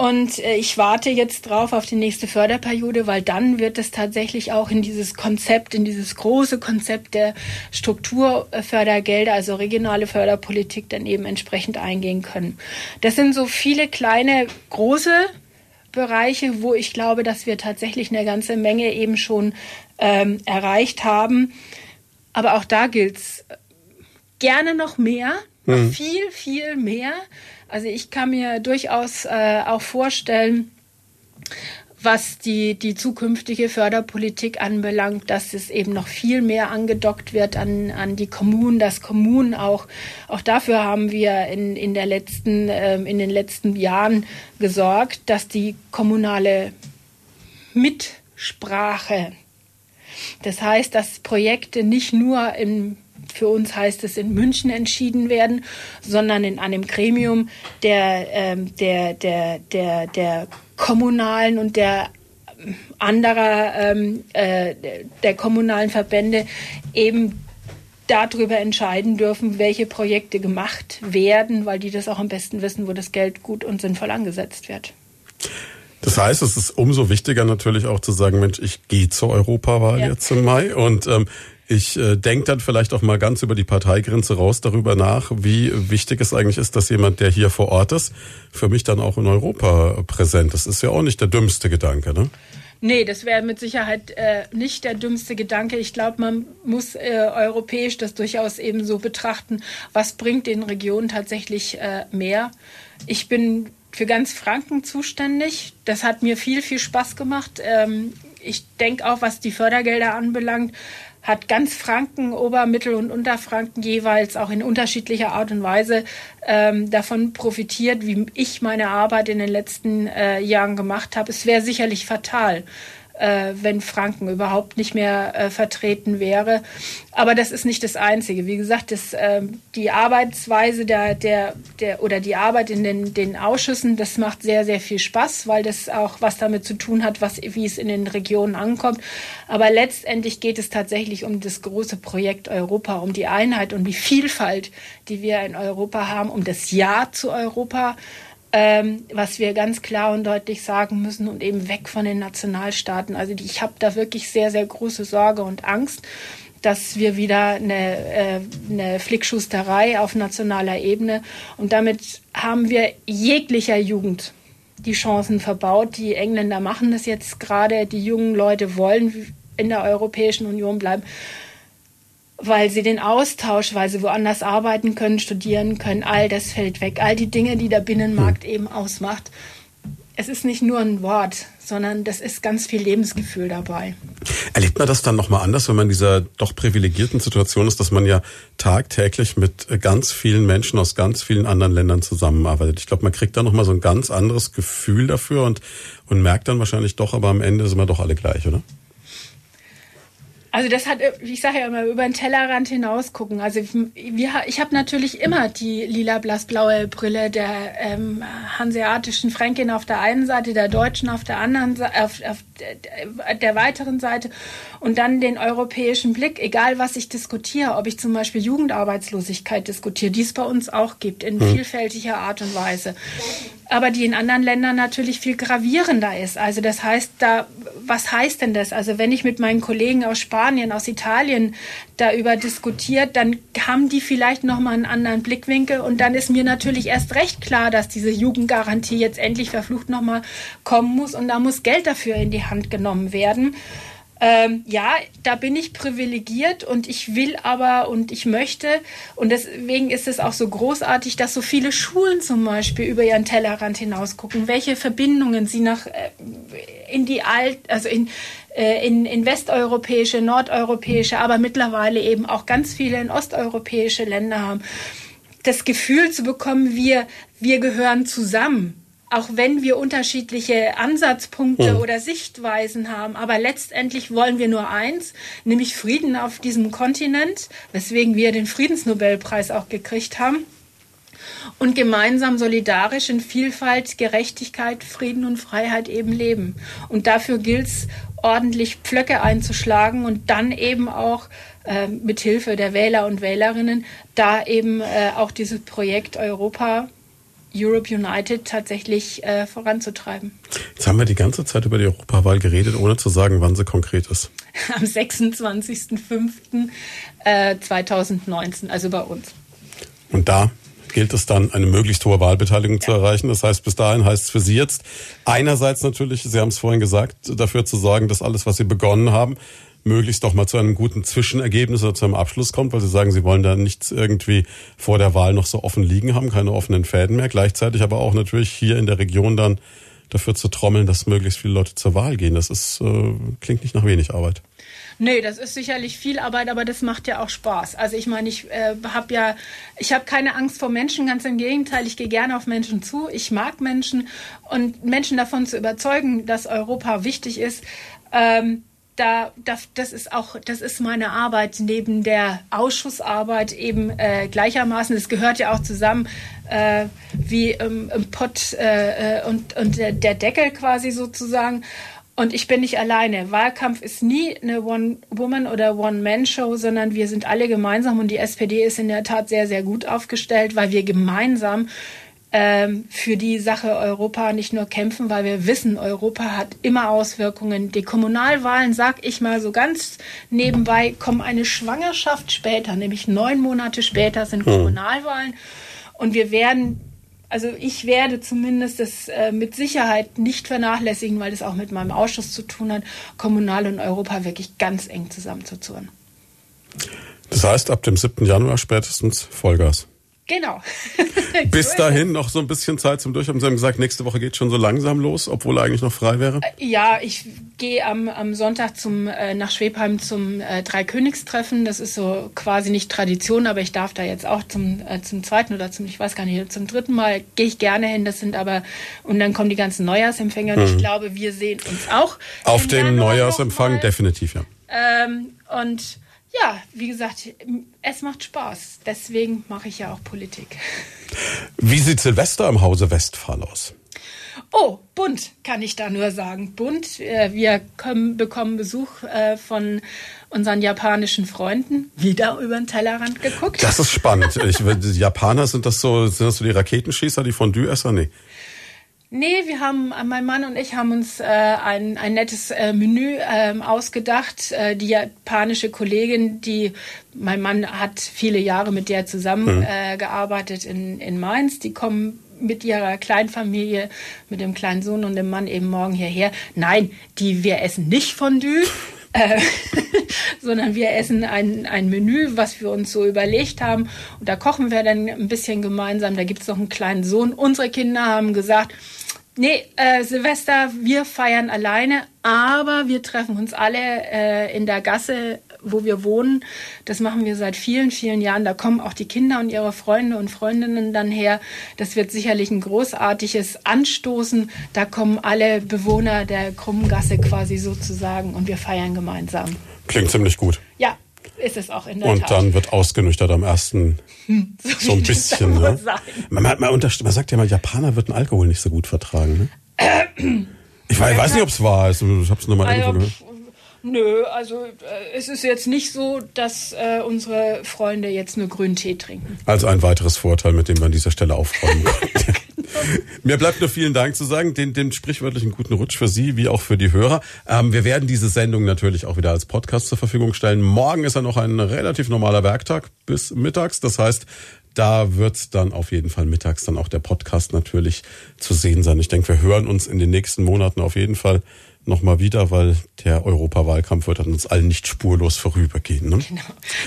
Und äh, ich warte jetzt drauf auf die nächste Förderperiode, weil dann wird es tatsächlich auch in dieses Konzept, in dieses große Konzept der Strukturfördergelder, also regionale Förderpolitik, dann eben entsprechend eingehen können. Das sind so viele kleine, große Bereiche, wo ich glaube, dass wir tatsächlich eine ganze Menge eben schon ähm, erreicht haben. Aber auch da gilt es gerne noch mehr, mhm. viel, viel mehr. Also ich kann mir durchaus äh, auch vorstellen, was die, die zukünftige Förderpolitik anbelangt, dass es eben noch viel mehr angedockt wird an, an die Kommunen, dass Kommunen auch, auch dafür haben wir in, in, der letzten, äh, in den letzten Jahren gesorgt, dass die kommunale Mitsprache, das heißt, dass Projekte nicht nur in für uns heißt es in München entschieden werden, sondern in einem Gremium der, ähm, der, der, der, der kommunalen und der anderer ähm, äh, der kommunalen Verbände eben darüber entscheiden dürfen, welche Projekte gemacht werden, weil die das auch am besten wissen, wo das Geld gut und sinnvoll angesetzt wird. Das heißt, es ist umso wichtiger natürlich auch zu sagen, Mensch, ich gehe zur Europawahl ja. jetzt im Mai und ähm, ich äh, denke dann vielleicht auch mal ganz über die Parteigrenze raus darüber nach, wie wichtig es eigentlich ist, dass jemand, der hier vor Ort ist, für mich dann auch in Europa präsent ist. Das ist ja auch nicht der dümmste Gedanke, ne? Nee, das wäre mit Sicherheit äh, nicht der dümmste Gedanke. Ich glaube, man muss äh, europäisch das durchaus eben so betrachten, was bringt den Regionen tatsächlich äh, mehr. Ich bin für ganz Franken zuständig. Das hat mir viel, viel Spaß gemacht. Ähm, ich denke auch, was die Fördergelder anbelangt, hat ganz Franken, Ober-, Mittel- und Unterfranken jeweils auch in unterschiedlicher Art und Weise ähm, davon profitiert, wie ich meine Arbeit in den letzten äh, Jahren gemacht habe. Es wäre sicherlich fatal, äh, wenn Franken überhaupt nicht mehr äh, vertreten wäre. Aber das ist nicht das Einzige. Wie gesagt, das, äh, die Arbeitsweise der, der, der oder die Arbeit in den, den Ausschüssen, das macht sehr, sehr viel Spaß, weil das auch was damit zu tun hat, was, wie es in den Regionen ankommt. Aber letztendlich geht es tatsächlich um das große Projekt Europa, um die Einheit und die Vielfalt, die wir in Europa haben, um das Ja zu Europa ähm, was wir ganz klar und deutlich sagen müssen und eben weg von den Nationalstaaten. Also ich habe da wirklich sehr, sehr große Sorge und Angst, dass wir wieder eine, äh, eine Flickschusterei auf nationaler Ebene und damit haben wir jeglicher Jugend die Chancen verbaut. Die Engländer machen das jetzt gerade, die jungen Leute wollen in der Europäischen Union bleiben weil sie den Austausch, weil sie woanders arbeiten können, studieren können, all das fällt weg. All die Dinge, die der Binnenmarkt hm. eben ausmacht. Es ist nicht nur ein Wort, sondern das ist ganz viel Lebensgefühl dabei. Erlebt man das dann nochmal anders, wenn man in dieser doch privilegierten Situation ist, dass man ja tagtäglich mit ganz vielen Menschen aus ganz vielen anderen Ländern zusammenarbeitet? Ich glaube, man kriegt da nochmal so ein ganz anderes Gefühl dafür und, und merkt dann wahrscheinlich doch, aber am Ende sind wir doch alle gleich, oder? Also das hat, ich sage ja immer, über den Tellerrand hinaus gucken. Also wir, ich habe natürlich immer die lila blassblaue Brille der ähm, hanseatischen Fränkin auf der einen Seite, der Deutschen auf der anderen, auf, auf der weiteren Seite und dann den europäischen Blick, egal was ich diskutiere, ob ich zum Beispiel Jugendarbeitslosigkeit diskutiere, die es bei uns auch gibt, in hm. vielfältiger Art und Weise aber die in anderen Ländern natürlich viel gravierender ist. Also das heißt, da, was heißt denn das? Also wenn ich mit meinen Kollegen aus Spanien, aus Italien darüber diskutiert, dann haben die vielleicht nochmal einen anderen Blickwinkel und dann ist mir natürlich erst recht klar, dass diese Jugendgarantie jetzt endlich verflucht nochmal kommen muss und da muss Geld dafür in die Hand genommen werden. Ähm, ja, da bin ich privilegiert und ich will aber und ich möchte und deswegen ist es auch so großartig, dass so viele Schulen zum Beispiel über ihren Tellerrand hinaus gucken, welche Verbindungen sie nach äh, in die alt, also in äh, in, in westeuropäische, nordeuropäische, aber mittlerweile eben auch ganz viele in osteuropäische Länder haben. Das Gefühl zu bekommen, wir, wir gehören zusammen auch wenn wir unterschiedliche Ansatzpunkte mhm. oder Sichtweisen haben. Aber letztendlich wollen wir nur eins, nämlich Frieden auf diesem Kontinent, weswegen wir den Friedensnobelpreis auch gekriegt haben. Und gemeinsam solidarisch in Vielfalt, Gerechtigkeit, Frieden und Freiheit eben leben. Und dafür gilt es, ordentlich Pflöcke einzuschlagen und dann eben auch äh, mit Hilfe der Wähler und Wählerinnen da eben äh, auch dieses Projekt Europa Europe United tatsächlich äh, voranzutreiben. Jetzt haben wir die ganze Zeit über die Europawahl geredet, ohne zu sagen, wann sie konkret ist. Am 26.05.2019, äh, also bei uns. Und da gilt es dann, eine möglichst hohe Wahlbeteiligung ja. zu erreichen. Das heißt, bis dahin heißt es für Sie jetzt einerseits natürlich, Sie haben es vorhin gesagt, dafür zu sorgen, dass alles, was Sie begonnen haben, möglichst doch mal zu einem guten Zwischenergebnis oder zu einem Abschluss kommt, weil Sie sagen, Sie wollen da nichts irgendwie vor der Wahl noch so offen liegen haben, keine offenen Fäden mehr. Gleichzeitig aber auch natürlich hier in der Region dann dafür zu trommeln, dass möglichst viele Leute zur Wahl gehen. Das ist, äh, klingt nicht nach wenig Arbeit. Nee, das ist sicherlich viel Arbeit, aber das macht ja auch Spaß. Also ich meine, ich äh, habe ja, ich habe keine Angst vor Menschen, ganz im Gegenteil, ich gehe gerne auf Menschen zu. Ich mag Menschen und Menschen davon zu überzeugen, dass Europa wichtig ist. Ähm, da, da, das ist auch, das ist meine Arbeit neben der Ausschussarbeit eben äh, gleichermaßen. Es gehört ja auch zusammen äh, wie ähm, im Pott äh, äh, und, und der, der Deckel quasi sozusagen. Und ich bin nicht alleine. Wahlkampf ist nie eine One-Woman- oder One-Man-Show, sondern wir sind alle gemeinsam und die SPD ist in der Tat sehr, sehr gut aufgestellt, weil wir gemeinsam ähm, für die Sache Europa nicht nur kämpfen, weil wir wissen, Europa hat immer Auswirkungen. Die Kommunalwahlen, sag ich mal so ganz nebenbei, kommen eine Schwangerschaft später, nämlich neun Monate später sind hm. Kommunalwahlen. Und wir werden also ich werde zumindest das äh, mit Sicherheit nicht vernachlässigen, weil das auch mit meinem Ausschuss zu tun hat, Kommunal und Europa wirklich ganz eng zusammenzuzurren. Das heißt, ab dem 7. Januar spätestens Vollgas. Genau. Bis dahin noch so ein bisschen Zeit zum Durchhaben. Sie haben gesagt, nächste Woche geht schon so langsam los, obwohl er eigentlich noch frei wäre. Äh, ja, ich gehe am, am Sonntag zum, äh, nach Schwebheim zum äh, Dreikönigstreffen. Das ist so quasi nicht Tradition, aber ich darf da jetzt auch zum, äh, zum zweiten oder zum, ich weiß gar nicht, zum dritten Mal gehe ich gerne hin. Das sind aber, und dann kommen die ganzen Neujahrsempfänger. Und ich mhm. glaube, wir sehen uns auch. Auf dem Neujahrsempfang, definitiv, ja. Ähm, und ja, wie gesagt, es macht Spaß. Deswegen mache ich ja auch Politik. Wie sieht Silvester im Hause Westphal aus? Oh, bunt, kann ich da nur sagen. Bunt. Äh, wir kommen, bekommen Besuch äh, von unseren japanischen Freunden. Wieder über den Tellerrand geguckt. Das ist spannend. ich, die Japaner sind das so, sind das so die Raketenschießer, die Fondue-Esser? Nee. Nee, wir haben, mein Mann und ich haben uns äh, ein, ein nettes äh, Menü äh, ausgedacht. Äh, die japanische Kollegin, die, mein Mann hat viele Jahre mit der zusammengearbeitet mhm. äh, in, in Mainz, die kommen mit ihrer Kleinfamilie, mit dem kleinen Sohn und dem Mann eben morgen hierher. Nein, die, wir essen nicht Fondue. Äh, sondern wir essen ein, ein Menü, was wir uns so überlegt haben. Und da kochen wir dann ein bisschen gemeinsam. Da gibt es noch einen kleinen Sohn. Unsere Kinder haben gesagt, Nee, äh, Silvester, wir feiern alleine, aber wir treffen uns alle äh, in der Gasse, wo wir wohnen. Das machen wir seit vielen, vielen Jahren. Da kommen auch die Kinder und ihre Freunde und Freundinnen dann her. Das wird sicherlich ein großartiges Anstoßen. Da kommen alle Bewohner der Krummengasse quasi sozusagen und wir feiern gemeinsam. Klingt ziemlich gut. Ja, ist es auch in der Und Tat. dann wird ausgenüchtert am ersten hm, so, so ein bisschen. Ne? Man, man, man, man, sagt ja mal, Japaner würden Alkohol nicht so gut vertragen. Ne? ich weiß, weiß nicht, ob es wahr ist. Ich habe es nur mal also, irgendwo gehört. Nö, also äh, es ist jetzt nicht so, dass äh, unsere Freunde jetzt nur grünen Tee trinken. Also ein weiteres Vorteil, mit dem wir an dieser Stelle aufräumen können. Mir bleibt nur vielen Dank zu sagen, den, den sprichwörtlichen guten Rutsch für Sie wie auch für die Hörer. Ähm, wir werden diese Sendung natürlich auch wieder als Podcast zur Verfügung stellen. Morgen ist ja noch ein relativ normaler Werktag bis mittags. Das heißt, da wird dann auf jeden Fall mittags dann auch der Podcast natürlich zu sehen sein. Ich denke, wir hören uns in den nächsten Monaten auf jeden Fall nochmal wieder, weil der Europawahlkampf wird an uns allen nicht spurlos vorübergehen. Ne? Genau.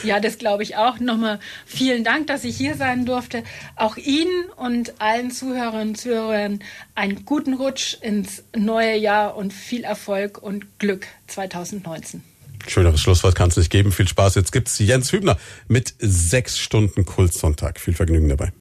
Ja, das glaube ich auch. Nochmal vielen Dank, dass ich hier sein durfte. Auch Ihnen und allen Zuhörerinnen und Zuhörern einen guten Rutsch ins neue Jahr und viel Erfolg und Glück 2019. Schöneres Schlusswort kann es nicht geben. Viel Spaß. Jetzt gibt's Jens Hübner mit sechs Stunden Kultsonntag. Viel Vergnügen dabei.